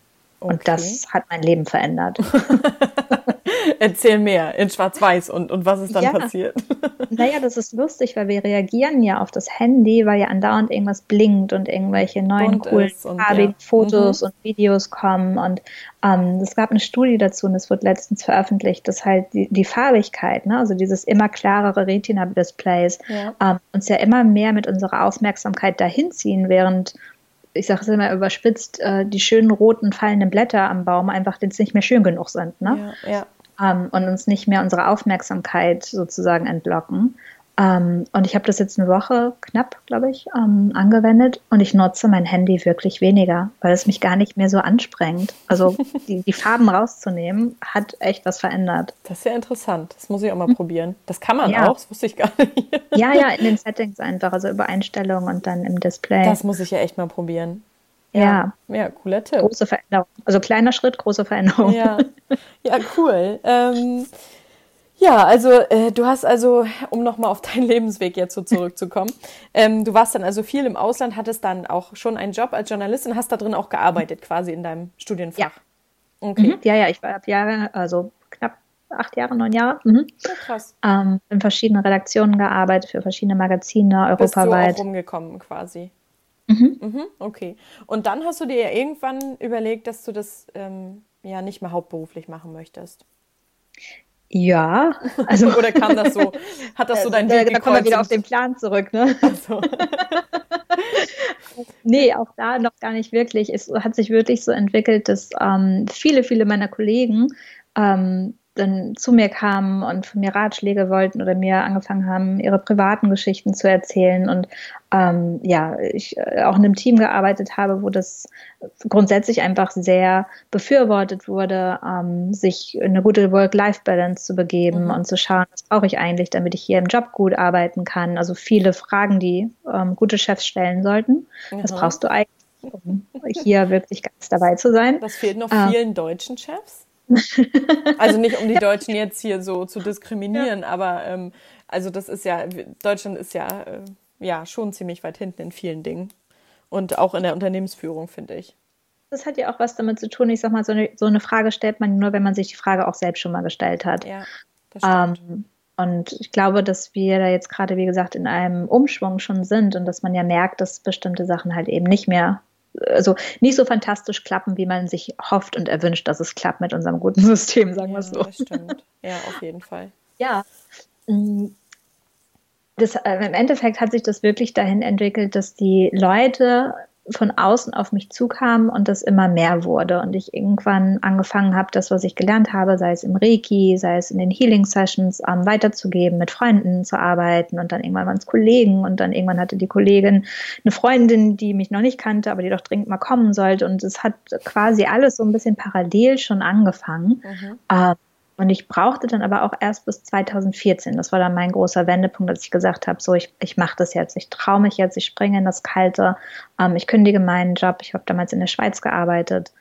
Okay. Und das hat mein Leben verändert. [LAUGHS] Erzähl mehr in Schwarz-Weiß und, und was ist dann ja. passiert? [LAUGHS] Naja, das ist lustig, weil wir reagieren ja auf das Handy, weil ja andauernd irgendwas blinkt und irgendwelche neuen Bunt coolen farbigen ja. Fotos mhm. und Videos kommen. Und ähm, es gab eine Studie dazu und es wird letztens veröffentlicht, dass halt die, die Farbigkeit, ne, also dieses immer klarere Retina-Displays, ja. ähm, uns ja immer mehr mit unserer Aufmerksamkeit dahin ziehen, während ich sage es immer überspitzt, äh, die schönen roten fallenden Blätter am Baum einfach jetzt nicht mehr schön genug sind. Ne? Ja, ja. Ähm, und uns nicht mehr unsere Aufmerksamkeit sozusagen entlocken. Ähm, und ich habe das jetzt eine Woche knapp, glaube ich, ähm, angewendet und ich nutze mein Handy wirklich weniger, weil es mich gar nicht mehr so ansprengt. Also [LAUGHS] die, die Farben rauszunehmen, hat echt was verändert. Das ist ja interessant. Das muss ich auch mal hm. probieren. Das kann man ja. auch, das wusste ich gar nicht. ja, ja, in den Settings einfach, also über Einstellungen und dann im Display. Das muss ich ja echt mal probieren. Ja. Ja, cooler Tipp. Große Veränderung. Also kleiner Schritt, große Veränderung. Ja, [LAUGHS] ja cool. Ähm, ja, also äh, du hast also, um nochmal auf deinen [LAUGHS] Lebensweg jetzt so zurückzukommen, ähm, du warst dann also viel im Ausland, hattest dann auch schon einen Job als Journalistin, hast da drin auch gearbeitet quasi in deinem Studienfach. Ja. Okay. Mhm. Ja, ja, ich war ab Jahre, also knapp acht Jahre, neun Jahre. Mhm. Ja, krass. Ähm, in verschiedenen Redaktionen gearbeitet, für verschiedene Magazine, europaweit. Bist du auch rumgekommen quasi. Mhm. Mhm, okay. Und dann hast du dir ja irgendwann überlegt, dass du das ähm, ja nicht mehr hauptberuflich machen möchtest. Ja, also [LAUGHS] oder kam das so? Hat das so dein Weg Da, kommen wir wieder auf den Plan zurück, ne? [LAUGHS] So. [LAUGHS] nee, auch da noch gar nicht wirklich. Es hat sich wirklich so entwickelt, dass ähm, viele, viele meiner Kollegen ähm, dann zu mir kamen und von mir Ratschläge wollten oder mir angefangen haben, ihre privaten Geschichten zu erzählen. Und ähm, ja, ich äh, auch in einem Team gearbeitet habe, wo das grundsätzlich einfach sehr befürwortet wurde, ähm, sich eine gute Work-Life-Balance zu begeben mhm. und zu schauen, was brauche ich eigentlich, damit ich hier im Job gut arbeiten kann. Also viele Fragen, die ähm, gute Chefs stellen sollten. Mhm. Was brauchst du eigentlich, um hier wirklich ganz dabei zu sein? Das fehlt noch ähm, vielen deutschen Chefs. Also nicht um die [LAUGHS] Deutschen jetzt hier so zu diskriminieren, ja. aber ähm, also das ist ja, Deutschland ist ja, äh, ja schon ziemlich weit hinten in vielen Dingen. Und auch in der Unternehmensführung, finde ich. Das hat ja auch was damit zu tun. Ich sag mal, so eine, so eine Frage stellt man nur, wenn man sich die Frage auch selbst schon mal gestellt hat. Ja, das stimmt. Ähm, und ich glaube, dass wir da jetzt gerade, wie gesagt, in einem Umschwung schon sind und dass man ja merkt, dass bestimmte Sachen halt eben nicht mehr also nicht so fantastisch klappen, wie man sich hofft und erwünscht, dass es klappt mit unserem guten [LAUGHS] System, sagen wir ja, so. Das stimmt. Ja, auf jeden Fall. Ja. Mm, das, äh, Im Endeffekt hat sich das wirklich dahin entwickelt, dass die Leute von außen auf mich zukam und das immer mehr wurde und ich irgendwann angefangen habe, das, was ich gelernt habe, sei es im Reiki, sei es in den Healing Sessions, ähm, weiterzugeben, mit Freunden zu arbeiten und dann irgendwann waren es Kollegen und dann irgendwann hatte die Kollegin eine Freundin, die mich noch nicht kannte, aber die doch dringend mal kommen sollte und es hat quasi alles so ein bisschen parallel schon angefangen. Mhm. Ähm, und ich brauchte dann aber auch erst bis 2014. Das war dann mein großer Wendepunkt, dass ich gesagt habe, so, ich, ich mache das jetzt, ich traue mich jetzt, ich springe in das Kalte, ähm, ich kündige meinen Job. Ich habe damals in der Schweiz gearbeitet.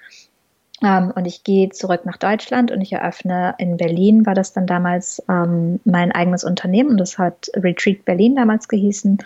Ähm, und ich gehe zurück nach Deutschland und ich eröffne in Berlin, war das dann damals ähm, mein eigenes Unternehmen und das hat Retreat Berlin damals gehießen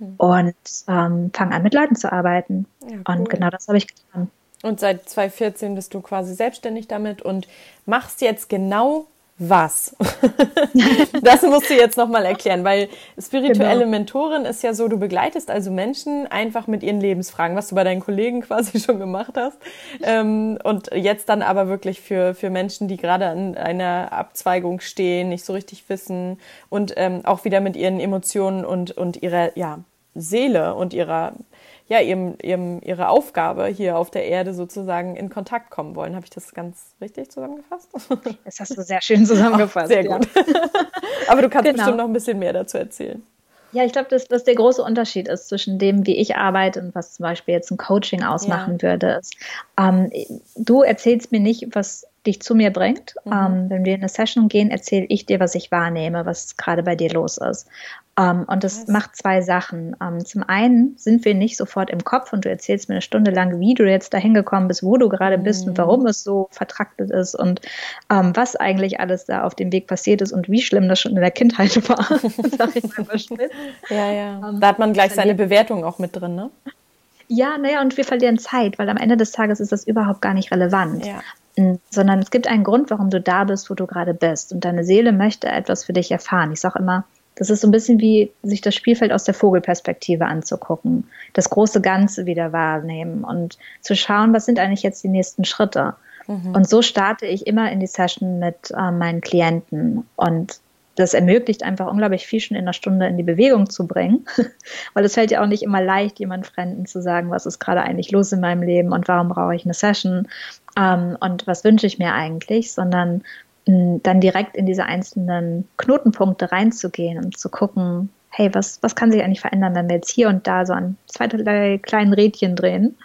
mhm. und ähm, fange an mit Leuten zu arbeiten. Ja, cool. Und genau das habe ich getan. Und seit 2014 bist du quasi selbstständig damit und machst jetzt genau was? [LAUGHS] das musst du jetzt nochmal erklären, weil spirituelle genau. Mentorin ist ja so, du begleitest also Menschen einfach mit ihren Lebensfragen, was du bei deinen Kollegen [LAUGHS] quasi schon gemacht hast. Ähm, und jetzt dann aber wirklich für, für Menschen, die gerade an einer Abzweigung stehen, nicht so richtig wissen und ähm, auch wieder mit ihren Emotionen und, und ihrer ja, Seele und ihrer ja, ihrem, ihrem, ihre Aufgabe hier auf der Erde sozusagen in Kontakt kommen wollen. Habe ich das ganz richtig zusammengefasst? [LAUGHS] Das hast du sehr schön zusammengefasst. Ach, sehr gut. [LAUGHS] Aber du kannst genau. bestimmt noch ein bisschen mehr dazu erzählen. Ja, ich glaube, dass das der große Unterschied ist zwischen dem, wie ich arbeite und was zum Beispiel jetzt ein Coaching ausmachen ja. würde. Ist, ähm, du erzählst mir nicht, was dich zu mir bringt. Mhm. Ähm, wenn wir in eine Session gehen, erzähle ich dir, was ich wahrnehme, was gerade bei dir los ist. Ähm, und das was? macht zwei Sachen. Ähm, zum einen sind wir nicht sofort im Kopf und du erzählst mir eine Stunde lang, wie du jetzt dahin gekommen bist, wo du gerade bist mhm. und warum es so vertraktet ist und ähm, was eigentlich alles da auf dem Weg passiert ist und wie schlimm das schon in der Kindheit [LAUGHS] war. Sag ich mal [LAUGHS] ja, ja. Ähm, da hat man gleich seine Bewertung auch mit drin, ne? Ja, naja, und wir verlieren Zeit, weil am Ende des Tages ist das überhaupt gar nicht relevant. Ja. Sondern es gibt einen Grund, warum du da bist, wo du gerade bist. Und deine Seele möchte etwas für dich erfahren. Ich sage immer, das ist so ein bisschen wie sich das Spielfeld aus der Vogelperspektive anzugucken, das große Ganze wieder wahrnehmen und zu schauen, was sind eigentlich jetzt die nächsten Schritte. Mhm. Und so starte ich immer in die Session mit äh, meinen Klienten. Und das ermöglicht einfach unglaublich viel schon in einer Stunde in die Bewegung zu bringen, [LAUGHS] weil es fällt ja auch nicht immer leicht, jemand Fremden zu sagen, was ist gerade eigentlich los in meinem Leben und warum brauche ich eine Session ähm, und was wünsche ich mir eigentlich, sondern mh, hm, dann direkt in diese einzelnen Knotenpunkte reinzugehen und zu gucken, hey, was, was kann sich eigentlich verändern, wenn wir jetzt hier und da so an zwei, drei kleinen Rädchen drehen.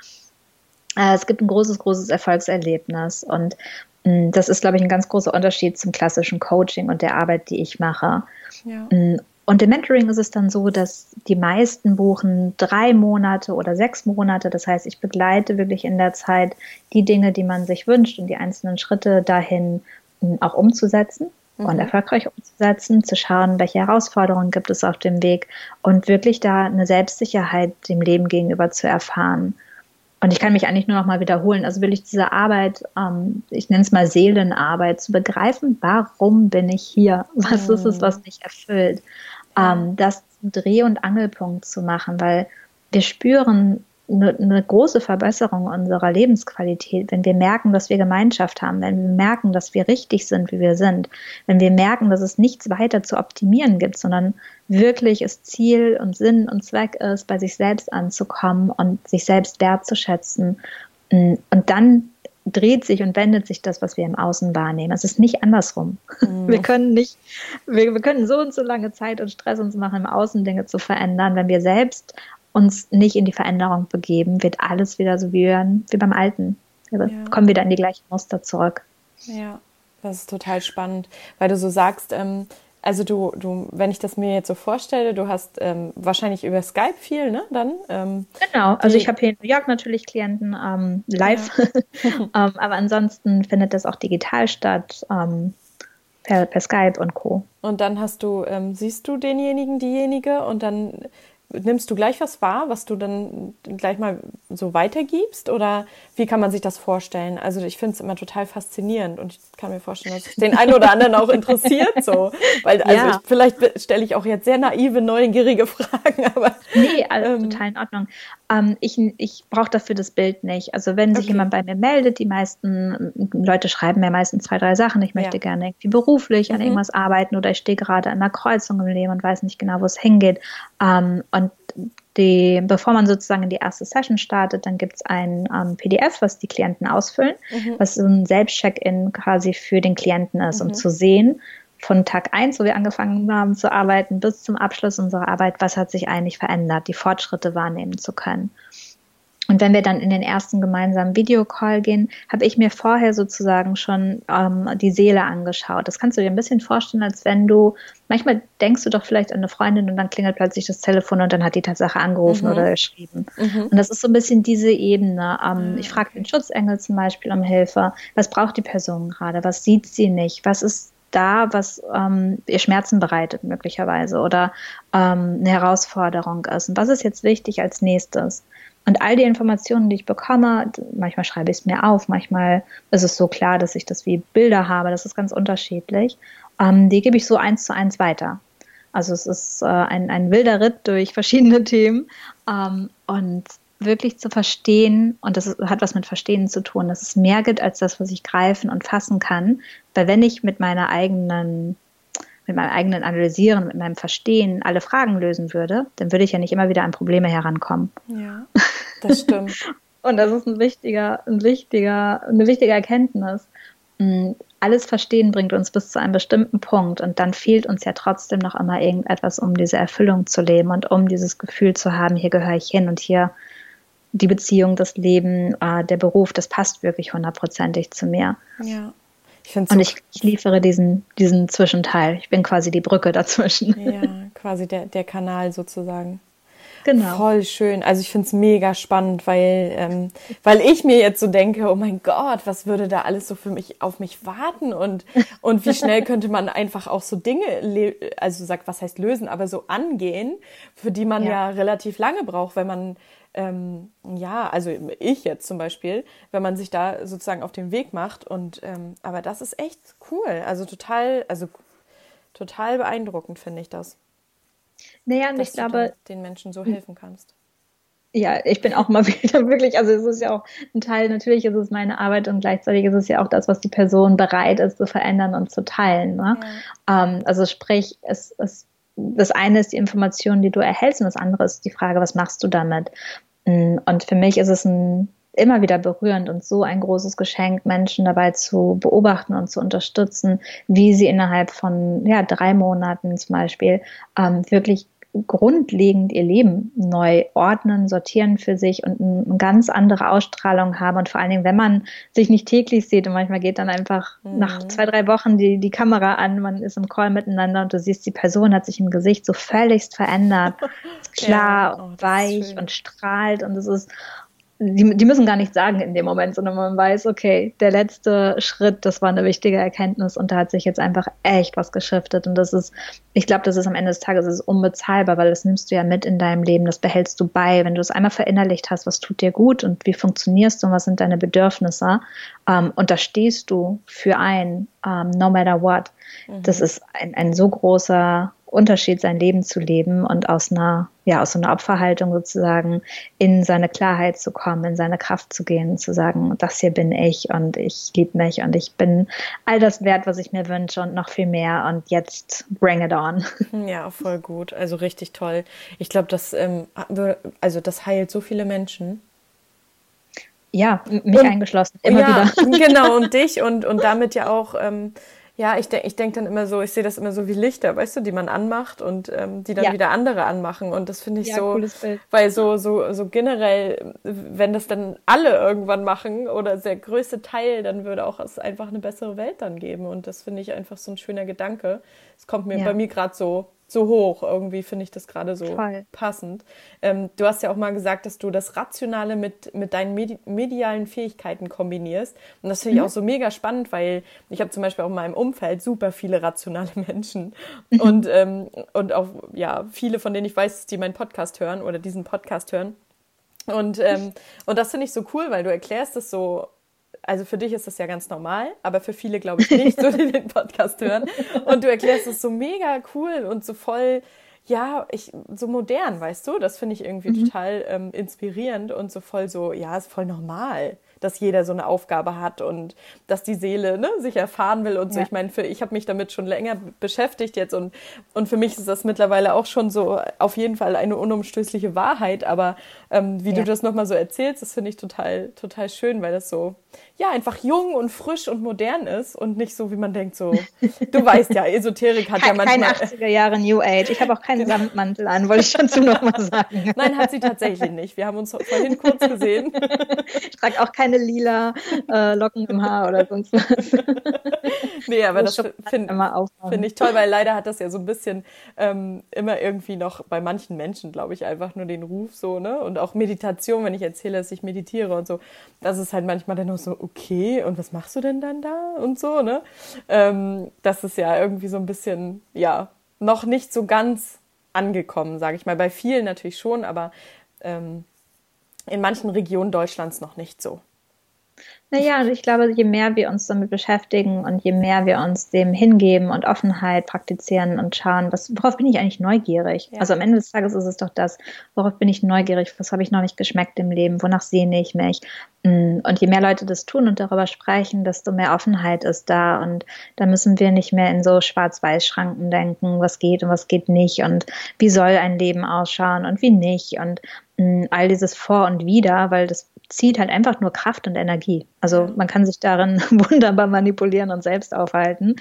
Äh, es gibt ein großes, großes Erfolgserlebnis und Mm, das ist, glaube ich, ein ganz großer Unterschied zum klassischen Coaching und der Arbeit, die ich mache. Ja. Mm, und im Mentoring ist es dann so, dass die meisten buchen drei Monate oder sechs Monate. Das heißt, ich begleite wirklich in der Zeit die Dinge, die man sich wünscht und die einzelnen Schritte dahin mm, auch umzusetzen mhm. und erfolgreich umzusetzen, zu schauen, welche Herausforderungen gibt es auf dem Weg und wirklich da eine Selbstsicherheit dem Leben gegenüber zu erfahren. Und ich kann mich eigentlich nur noch mal wiederholen. Also will ich diese Arbeit, ähm, ich nenne es mal Seelenarbeit, zu begreifen, warum bin ich hier? [LAUGHS] Was mhm. ist es, was mich erfüllt? Ähm, das Dreh- und Angelpunkt zu machen, weil wir spüren eine, eine große Verbesserung unserer Lebensqualität, wenn wir merken, dass wir Gemeinschaft haben, wenn wir merken, dass wir richtig sind, wie wir sind, wenn wir merken, dass es nichts weiter zu optimieren gibt, sondern wirklich es Ziel und Sinn und Zweck ist, bei sich selbst anzukommen und sich selbst wertzuschätzen. Und dann dreht sich und wendet sich das, was wir im Außen wahrnehmen. Es ist nicht andersrum. Mhm. Wir können nicht, wir, wir können so und so lange Zeit und Stress uns machen, im Außen Dinge zu verändern. Wenn wir selbst uns nicht in die Veränderung begeben, wird alles wieder so wie, wie beim Alten. Wir ja. kommen wieder in die gleichen Muster zurück. Ja, das ist total spannend, weil du so sagst, ähm, also du, du, wenn ich das mir jetzt so vorstelle, du hast ähm, wahrscheinlich über Skype viel, ne? Dann. Ähm, genau, also ich habe hier in New York natürlich Klienten ähm, live, ja. [LAUGHS] [LAUGHS] Ähm, aber ansonsten findet das auch digital statt. Ähm, per, per Skype und Co. Und dann hast du, ähm, siehst du denjenigen, diejenige und dann nimmst du gleich was wahr, was du dann gleich mal so weitergibst? Oder wie kann man sich das vorstellen? Also ich finde es immer total faszinierend und ich kann mir vorstellen, dass es den einen oder anderen auch interessiert. So. Weil, also ja. ich, vielleicht stelle ich auch jetzt sehr naive, neugierige [LAUGHS] Fragen, aber. Nee, alles ähm, total in Ordnung. Ähm, ich ich brauche dafür das Bild nicht. Also wenn sich okay. jemand bei mir meldet, die meisten Leute schreiben mir meistens zwei, drei Sachen. Ich möchte ja. gerne irgendwie beruflich mhm. an irgendwas arbeiten oder ich stehe gerade an einer Kreuzung im Leben und weiß nicht genau, wo es hingeht. Ähm, und die, bevor man sozusagen in die erste Session startet, dann gibt es ein ähm, PDF, was die Klienten ausfüllen, mhm. was so ein Selbstcheck-in quasi für den Klienten ist, mhm. um zu sehen, von Tag 1, wo wir angefangen haben zu arbeiten, bis zum Abschluss unserer Arbeit, was hat sich eigentlich verändert, die Fortschritte wahrnehmen zu können. Und wenn wir dann in den ersten gemeinsamen Videocall gehen, habe ich mir vorher sozusagen schon ähm, die Seele angeschaut. Das kannst du dir ein bisschen vorstellen, als wenn du, manchmal denkst du doch vielleicht an eine Freundin und dann klingelt plötzlich das Telefon und dann hat die Tatsache angerufen mhm. oder geschrieben. Mhm. Und das ist so ein bisschen diese Ebene. Ähm, mhm. Ich frage den Schutzengel zum Beispiel um Hilfe. Was braucht die Person gerade? Was sieht sie nicht? Was ist da, was ähm, ihr Schmerzen bereitet möglicherweise oder ähm, eine Herausforderung ist. Und was ist jetzt wichtig als nächstes? Und all die Informationen, die ich bekomme, manchmal schreibe ich es mir auf, manchmal ist es so klar, dass ich das wie Bilder habe, das ist ganz unterschiedlich. Ähm, die gebe ich so eins zu eins weiter. Also es ist äh, ein, ein wilder Ritt durch verschiedene [LAUGHS] Themen ähm, und wirklich zu verstehen, und das hat was mit Verstehen zu tun, dass es mehr gibt als das, was ich greifen und fassen kann. Weil wenn ich mit meiner eigenen mit meinem eigenen Analysieren, mit meinem Verstehen alle Fragen lösen würde, dann würde ich ja nicht immer wieder an Probleme herankommen. Ja, [LAUGHS] das stimmt. [LAUGHS] Und das ist ein wichtiger, ein wichtiger, eine wichtige Erkenntnis. Mm, alles Verstehen bringt uns bis zu einem bestimmten Punkt und dann fehlt uns ja trotzdem noch immer irgendetwas, um diese Erfüllung zu leben und um dieses Gefühl zu haben, hier gehöre ich hin und hier die Beziehung, das Leben, äh, der Beruf, das passt wirklich hundertprozentig zu mir. Ja. Ich so und ich, ich, liefere diesen, diesen Zwischenteil. Ich bin quasi die Brücke dazwischen. Ja, quasi der, der Kanal sozusagen. Genau. Voll schön. Also ich finde es mega spannend, weil, ähm, weil ich mir jetzt so denke, oh mein Gott, was würde da alles so für mich auf mich warten und, und wie schnell könnte man einfach auch so Dinge, also sagt, was heißt lösen, aber so angehen, für die man ja, ja relativ lange braucht, wenn man ähm, ja, also ich jetzt zum Beispiel, wenn man sich da sozusagen auf den Weg macht und ähm, aber das ist echt cool. Also total, also total beeindruckend finde ich das. Naja, und ich glaube, den Menschen so helfen kannst. Ja, ich bin auch mal [LAUGHS] wieder wirklich, also es ist ja auch ein Teil, natürlich ist es meine Arbeit und gleichzeitig ist es ja auch das, was die Person bereit ist zu verändern und zu teilen. Ne? Ja. Ähm, also sprich, es, es, das eine ist die Information, die du erhältst und das andere ist die Frage, was machst du damit? Mm, und für mich ist es ein immer wieder berührend und so ein großes Geschenk, Menschen dabei zu beobachten und zu unterstützen, wie sie innerhalb von ja, drei Monaten zum Beispiel ähm, wirklich grundlegend ihr Leben neu ordnen, sortieren für sich und eine ganz andere Ausstrahlung haben. Und vor allen Dingen, wenn man sich nicht täglich sieht und manchmal geht dann einfach mhm. nach zwei, drei Wochen die, die Kamera an, man ist im Call miteinander und du siehst, die Person hat sich im Gesicht so völligst verändert, [LAUGHS] ist klar ja, oh, und weich und strahlt und es ist die, die müssen gar nichts sagen in dem Moment, sondern man weiß, okay, der letzte Schritt, das war eine wichtige Erkenntnis und da hat sich jetzt einfach echt was geschiftet. Und das ist, ich glaube, das ist am Ende des Tages ist unbezahlbar, weil das nimmst du ja mit in deinem Leben, das behältst du bei. Wenn du es einmal verinnerlicht hast, was tut dir gut und wie funktionierst du und was sind deine Bedürfnisse, ähm, und da stehst du für ein, ähm, no matter what. Mhm. Das ist ein, ein so großer Unterschied, sein Leben zu leben und aus einer, ja, aus so einer Opferhaltung sozusagen in seine Klarheit zu kommen, in seine Kraft zu gehen, zu sagen, das hier bin ich und ich liebe mich und ich bin all das wert, was ich mir wünsche und noch viel mehr und jetzt bring it on. [LAUGHS] Ja, voll gut. Also richtig toll. Ich glaube, das, ähm, also das heilt so viele Menschen. Ja, mich und, eingeschlossen, immer ja, wieder. Genau, [LAUGHS] und dich und, und damit ja auch ähm, ja, ich, denke ich denk dann immer so, ich sehe das immer so wie Lichter, weißt du, die man anmacht und ähm, die dann ja. wieder andere anmachen. Und das finde ich ja, so, weil so, so, so generell, wenn das dann alle irgendwann machen oder der größte Teil, dann würde auch es einfach eine bessere Welt dann geben. Und das finde ich einfach so ein schöner Gedanke. Es kommt mir ja. bei mir gerade so so hoch. Irgendwie finde ich das gerade so Voll. passend. Ähm, du hast ja auch mal gesagt, dass du das Rationale mit, mit deinen Medi medialen Fähigkeiten kombinierst. Und das finde ich mhm. auch so mega spannend, weil ich habe zum Beispiel auch in meinem Umfeld super viele rationale [LAUGHS] Menschen. Mhm. Und, ähm, und auch, ja, viele, von denen ich weiß, die meinen Podcast hören oder diesen Podcast hören. Und, ähm, und das finde ich so cool, weil du erklärst es so also für dich ist das ja ganz normal, aber für viele glaube ich nicht, so die den Podcast hören. Und du erklärst es so mega cool und so voll, ja, ich, so modern, weißt du? Das finde ich irgendwie mhm. total ähm, inspirierend und so voll so, ja, ist voll normal dass jeder so eine Aufgabe hat und dass die Seele ne, sich erfahren will und so. Ja. Ich meine, für, ich habe mich damit schon länger beschäftigt jetzt und, und für mich ist das mittlerweile auch schon so auf jeden Fall eine unumstößliche Wahrheit. Aber ähm, wie ja. du das nochmal so erzählst, das finde ich total, total schön, weil das so, ja, einfach jung und frisch und modern ist und nicht so, wie man denkt, so, du weißt ja, Esoterik hat Kein, ja manchmal... Kein 80er Jahre New Age. Ich habe auch keinen genau. Samtmantel an, wollte ich schon zu nochmal sagen. Nein, hat sie tatsächlich nicht. Wir haben uns vorhin kurz gesehen. [LAUGHS] Ich trage auch keine lila äh, Locken im Haar oder sonst was. nee, aber das finde find ich toll, weil leider hat das ja so ein bisschen ähm, immer irgendwie noch bei manchen Menschen, glaube ich, einfach nur den Ruf so, ne? Und auch Meditation, wenn ich erzähle, dass ich meditiere und so, das ist halt manchmal dann nur so, okay, und was machst du denn dann da und so, ne? Ähm, das ist ja irgendwie so ein bisschen, ja, noch nicht so ganz angekommen, sage ich mal. Bei vielen natürlich schon, aber ähm, in manchen Regionen Deutschlands noch nicht so. Naja, also ich glaube, je mehr wir uns damit beschäftigen und je mehr wir uns dem hingeben und Offenheit praktizieren und schauen, was, worauf bin ich eigentlich neugierig? Ja. Also am Ende des Tages ist es doch das, worauf bin ich neugierig, was habe ich noch nicht geschmeckt im Leben, wonach sehne ich mich? Mm, und je mehr Leute das tun und darüber sprechen, desto mehr Offenheit ist da. Und da müssen wir nicht mehr in so Schwarz-Weiß-Schranken denken, was geht und was geht nicht und wie soll ein Leben ausschauen und wie nicht. Und mm, all dieses Vor und Wider, weil das zieht halt einfach nur Kraft und Energie. Also man kann sich darin [LAUGHS] wunderbar manipulieren und selbst aufhalten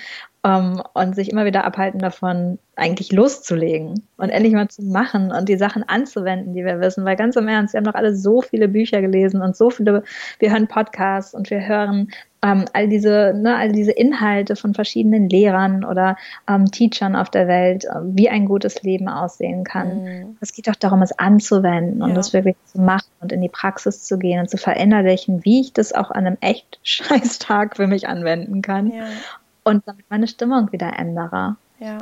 ähm, und sich immer wieder abhalten davon, eigentlich loszulegen und endlich mal zu machen und die Sachen anzuwenden, die wir wissen. Weil ganz im Ernst, wir haben doch alle so viele Bücher gelesen und so viele, wir hören Podcasts und wir hören ähm, all diese, ne, all diese Inhalte von verschiedenen Lehrern oder ähm, Teachern auf der Welt, äh, wie ein gutes Leben aussehen kann. Mhm. Es geht doch darum, es anzuwenden und ja. das wirklich zu machen und in die Praxis zu gehen und zu verinnerlichen, wie ich das auch an einem echt [LAUGHS] scheiß Tag für mich anwenden kann ja. und damit meine Stimmung wieder ändere. Ja.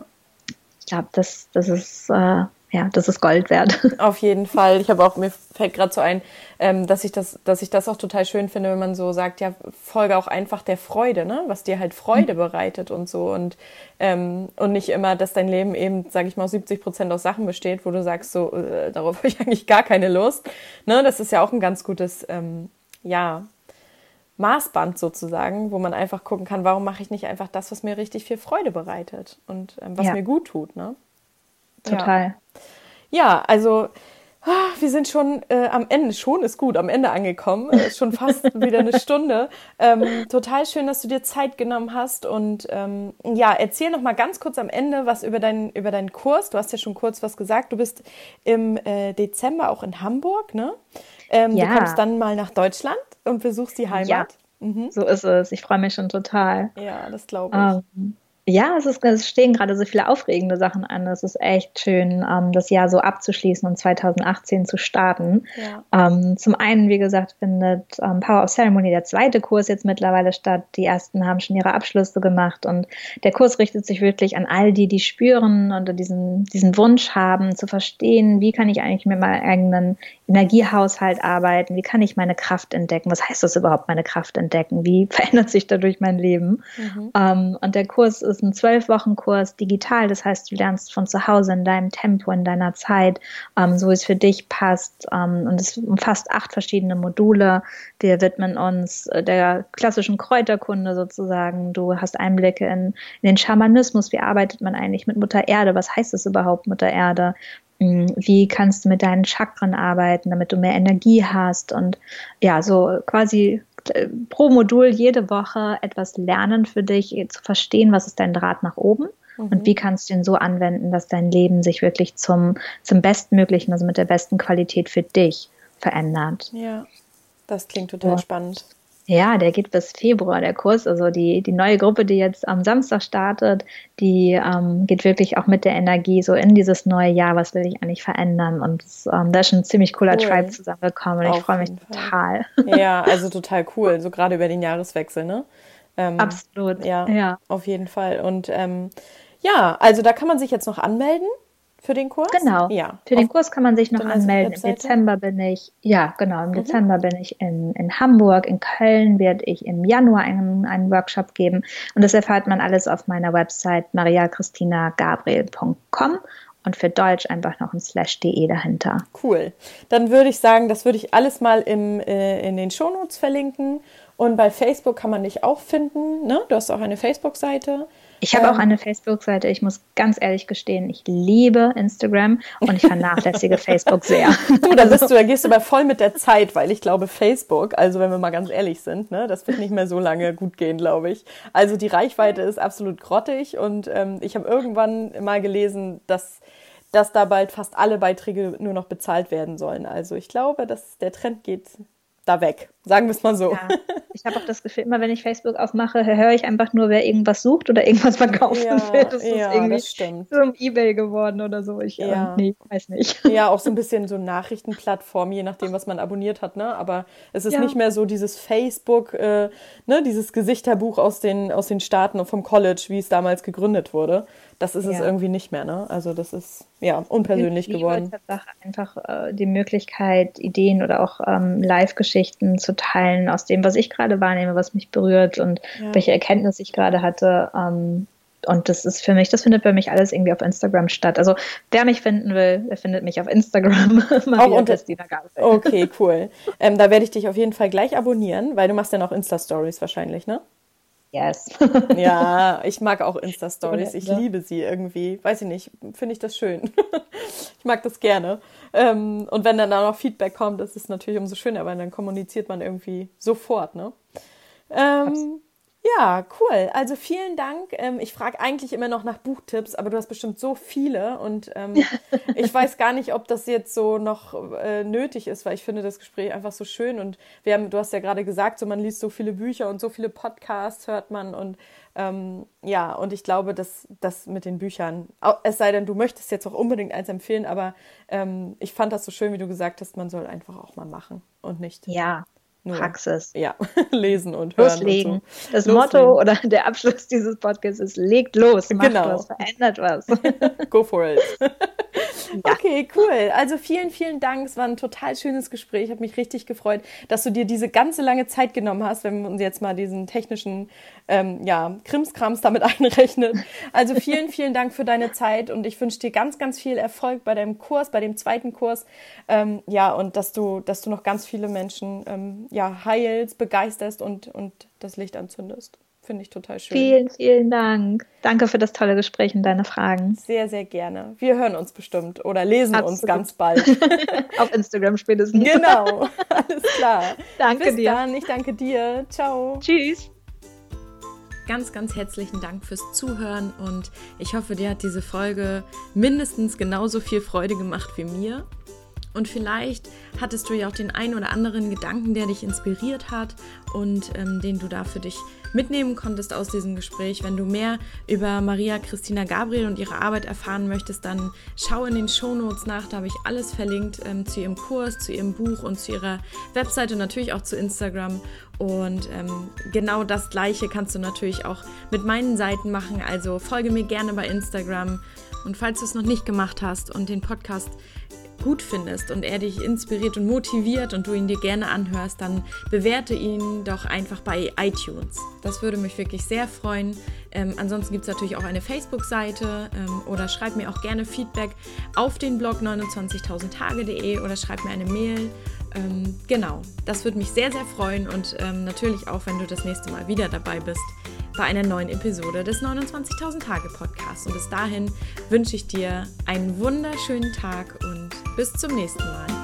Ich glaube, das, das ist äh, ja, das ist Gold wert. [LAUGHS] Auf jeden Fall. Ich habe auch, mir fällt gerade so ein, ähm, dass ich das, dass ich das auch total schön finde, wenn man so sagt, ja, folge auch einfach der Freude, ne? Was dir halt Freude mhm. bereitet und so. Und, ähm, und nicht immer, dass dein Leben eben, sage ich mal, 70 Prozent aus Sachen besteht, wo du sagst, so, äh, darauf [LAUGHS] habe ich eigentlich gar keine Lust. Ne? Das ist ja auch ein ganz gutes, ähm, ja, Maßband sozusagen, wo man einfach gucken kann, warum mache ich nicht einfach das, was mir richtig viel Freude bereitet und ähm, was ja. mir gut tut, ne? Total. Ja, ja also ah, wir sind schon äh, am Ende, schon ist gut, am Ende angekommen, äh, schon fast [LAUGHS] wieder eine Stunde. Ähm, total schön, dass du dir Zeit genommen hast und ähm, ja, erzähl noch mal ganz kurz am Ende was über, dein, über deinen Kurs. Du hast ja schon kurz was gesagt. Du bist im äh, Dezember auch in Hamburg, ne? Ähm, ja. Du kommst dann mal nach Deutschland und besuchst die Heimat. Ja, mhm. so ist es. Ich freue mich schon total. Ja, das glaube ich. Ähm, ja, es, ist, es stehen gerade so viele aufregende Sachen an. Es ist echt schön, ähm, das Jahr so abzuschließen und 2018 zu starten. Ja. Ähm, zum einen, wie gesagt, findet ähm, Power of Ceremony der zweite Kurs jetzt mittlerweile statt. Die ersten haben schon ihre Abschlüsse gemacht und der Kurs richtet sich wirklich an all die, die spüren und diesen, diesen Wunsch haben, zu verstehen, wie kann ich eigentlich mit meinem eigenen Energiehaushalt arbeiten, wie kann ich meine Kraft entdecken, was heißt das überhaupt, meine Kraft entdecken, wie [LAUGHS] verändert sich dadurch mein Leben. Mhm. Ähm, und der Kurs ist ist ein zwölf Wochen Kurs digital. Das heißt, du lernst von zu Hause in deinem Tempo, in deiner Zeit, ähm, so wie es für dich passt. Ähm, und es umfasst acht verschiedene Module. Wir widmen uns äh, der klassischen Kräuterkunde sozusagen. Du hast Einblicke in, in den Schamanismus. Wie arbeitet man eigentlich mit Mutter Erde? Was heißt es überhaupt, Mutter Erde? Hm, wie kannst du mit deinen Chakren arbeiten, damit du mehr Energie hast und ja, so quasi pro Modul jede Woche etwas lernen für dich, zu verstehen, was ist dein Draht nach oben mhm. und wie kannst du ihn so anwenden, dass dein Leben sich wirklich zum, zum Bestmöglichen, also mit der besten Qualität für dich verändert. Ja, das klingt total ja. spannend. Ja, der geht bis Februar, der Kurs. Also die, die neue Gruppe, die jetzt am Samstag startet, die ähm, geht wirklich auch mit der Energie so in dieses neue Jahr, was will ich eigentlich verändern. Und ähm, da ist schon ein ziemlich cooler cool. Tribe zusammengekommen und ich freue mich total. [LAUGHS] Ja, also total cool, so gerade über den Jahreswechsel, ne? Ähm, Absolut. Ja, ja, auf jeden Fall. Und ähm, ja, also da kann man sich jetzt noch anmelden. Für den Kurs? Genau. Ja. Für den Kurs kann man sich noch anmelden. Im Dezember bin ich, ja, genau, im mhm. Dezember bin ich in, in Hamburg. In Köln werde ich im Januar einen, einen Workshop geben. Und das erfahrt man alles auf meiner Website mariachristinagabriel.com und für Deutsch einfach noch ein slash de dahinter. Cool. Dann würde ich sagen, das würde ich alles mal im, äh, in den Shownotes verlinken. Und bei Facebook kann man dich auch finden. Ne? Du hast auch eine Facebook-Seite. Ich habe ähm, auch eine Facebook-Seite. Ich muss ganz ehrlich gestehen, ich liebe Instagram und ich vernachlässige [LAUGHS] Facebook sehr. Du, da bist du, da gehst du aber voll mit der Zeit, weil ich glaube, Facebook, also wenn wir mal ganz ehrlich sind, ne, das wird nicht mehr so lange gut gehen, glaube ich. Also die Reichweite ist absolut grottig und ähm, ich habe irgendwann mal gelesen, dass dass da bald fast alle Beiträge nur noch bezahlt werden sollen. Also ich glaube, dass der Trend geht da weg. Sagen wir es mal so. Ja, ich habe auch das Gefühl, immer wenn ich Facebook aufmache, höre ich einfach nur, wer irgendwas sucht oder irgendwas verkaufen ja, will. Das ja, ist irgendwie das stimmt. so ein Ebay geworden oder so. Ich ja. Äh, nee, weiß nicht. Ja, auch so ein bisschen so Nachrichtenplattform, je nachdem, was man abonniert hat, ne? Aber es ist ja. nicht mehr so dieses Facebook, äh, ne, dieses Gesichterbuch aus den, aus den Staaten und vom College, wie es damals gegründet wurde. Das ist ja. es irgendwie nicht mehr, ne? Also das ist ja unpersönlich ich geworden. Tatsache einfach äh, die Möglichkeit, Ideen oder auch ähm, Live-Geschichten zu teilen aus dem, was ich gerade wahrnehme, was mich berührt und ja. welche Erkenntnisse ich gerade hatte. Ähm, und das ist für mich, das findet bei mich alles irgendwie auf Instagram statt. Also wer mich finden will, der findet mich auf Instagram. [LAUGHS] Auch unter Okay, cool. Ähm, da werde ich dich auf jeden Fall gleich abonnieren, weil du machst ja noch Insta-Stories wahrscheinlich, ne? Yes. ja, [LAUGHS] ich mag auch Insta-Stories. Ich liebe sie irgendwie. Weiß ich nicht, finde ich das schön. [LAUGHS] ich mag das gerne. Ähm, und wenn dann da noch Feedback kommt, das ist natürlich umso schöner, weil dann kommuniziert man irgendwie sofort, ne? Ähm, Ja, cool. Also vielen Dank. Ähm, ich frage eigentlich immer noch nach Buchtipps, aber du hast bestimmt so viele und ähm, [LAUGHS] ich weiß gar nicht, ob das jetzt so noch äh, nötig ist, weil ich finde das Gespräch einfach so schön und wir haben, du hast ja gerade gesagt, so man liest so viele Bücher und so viele Podcasts hört man und ähm, ja, und ich glaube, dass das mit den Büchern, es sei denn, du möchtest jetzt auch unbedingt eins empfehlen, aber ähm, ich fand das so schön, wie du gesagt hast, man soll einfach auch mal machen und nicht. Ja, nur, Praxis. Ja, [LAUGHS] lesen und hören. Loslegen. Und so. Das Loslegen. Motto oder der Abschluss dieses Podcasts ist: legt los, macht genau. was, verändert was. [LAUGHS] Go for it. Ja. [LAUGHS] Okay, cool. Also vielen, vielen Dank. Es war ein total schönes Gespräch. Ich habe mich richtig gefreut, dass du dir diese ganze lange Zeit genommen hast, wenn wir uns jetzt mal diesen technischen ähm, ja, Krimskrams damit [LAUGHS] einrechnen. Also vielen, vielen Dank für deine Zeit und ich wünsche dir ganz, ganz viel Erfolg bei deinem Kurs, bei dem zweiten Kurs. Ähm, ja, und dass du, dass du noch ganz viele Menschen ähm, ja, heilst, begeisterst und, und das Licht anzündest. Finde ich total schön. Vielen, vielen Dank. Danke für das tolle Gespräch und deine Fragen. Sehr, sehr gerne. Wir hören uns bestimmt oder lesen Absolut. uns ganz bald. [LAUGHS] Auf Instagram spätestens. Genau, [LAUGHS] alles klar. danke Bis dir. dann, ich danke dir. Ciao. Tschüss. Ganz, ganz herzlichen Dank fürs Zuhören und ich hoffe, dir hat diese Folge mindestens genauso viel Freude gemacht wie mir. Und vielleicht hattest du ja auch den einen oder anderen Gedanken, der dich inspiriert hat und ähm, den du da für dich mitnehmen konntest aus diesem Gespräch. Wenn du mehr über Maria Christina Gabriel und ihre Arbeit erfahren möchtest, dann schau in den Shownotes nach. Da habe ich alles verlinkt ähm, zu ihrem Kurs, zu ihrem Buch und zu ihrer Webseite und natürlich auch zu Instagram. Und ähm, genau das Gleiche kannst du natürlich auch mit meinen Seiten machen. Also folge mir gerne bei Instagram. Und falls du es noch nicht gemacht hast und den Podcast gut findest und er dich inspiriert und motiviert und du ihn dir gerne anhörst, dann bewerte ihn doch einfach bei iTunes. Das würde mich wirklich sehr freuen. Ähm, ansonsten gibt es natürlich auch eine Facebook-Seite ähm, oder schreib mir auch gerne Feedback auf den Blog 29.000tage.de oder schreib mir eine Mail. Ähm, genau, das würde mich sehr, sehr freuen und ähm, natürlich auch, wenn du das nächste Mal wieder dabei bist bei einer neuen Episode des 29.000 Tage Podcasts. Und bis dahin wünsche ich dir einen wunderschönen Tag und bis zum nächsten Mal.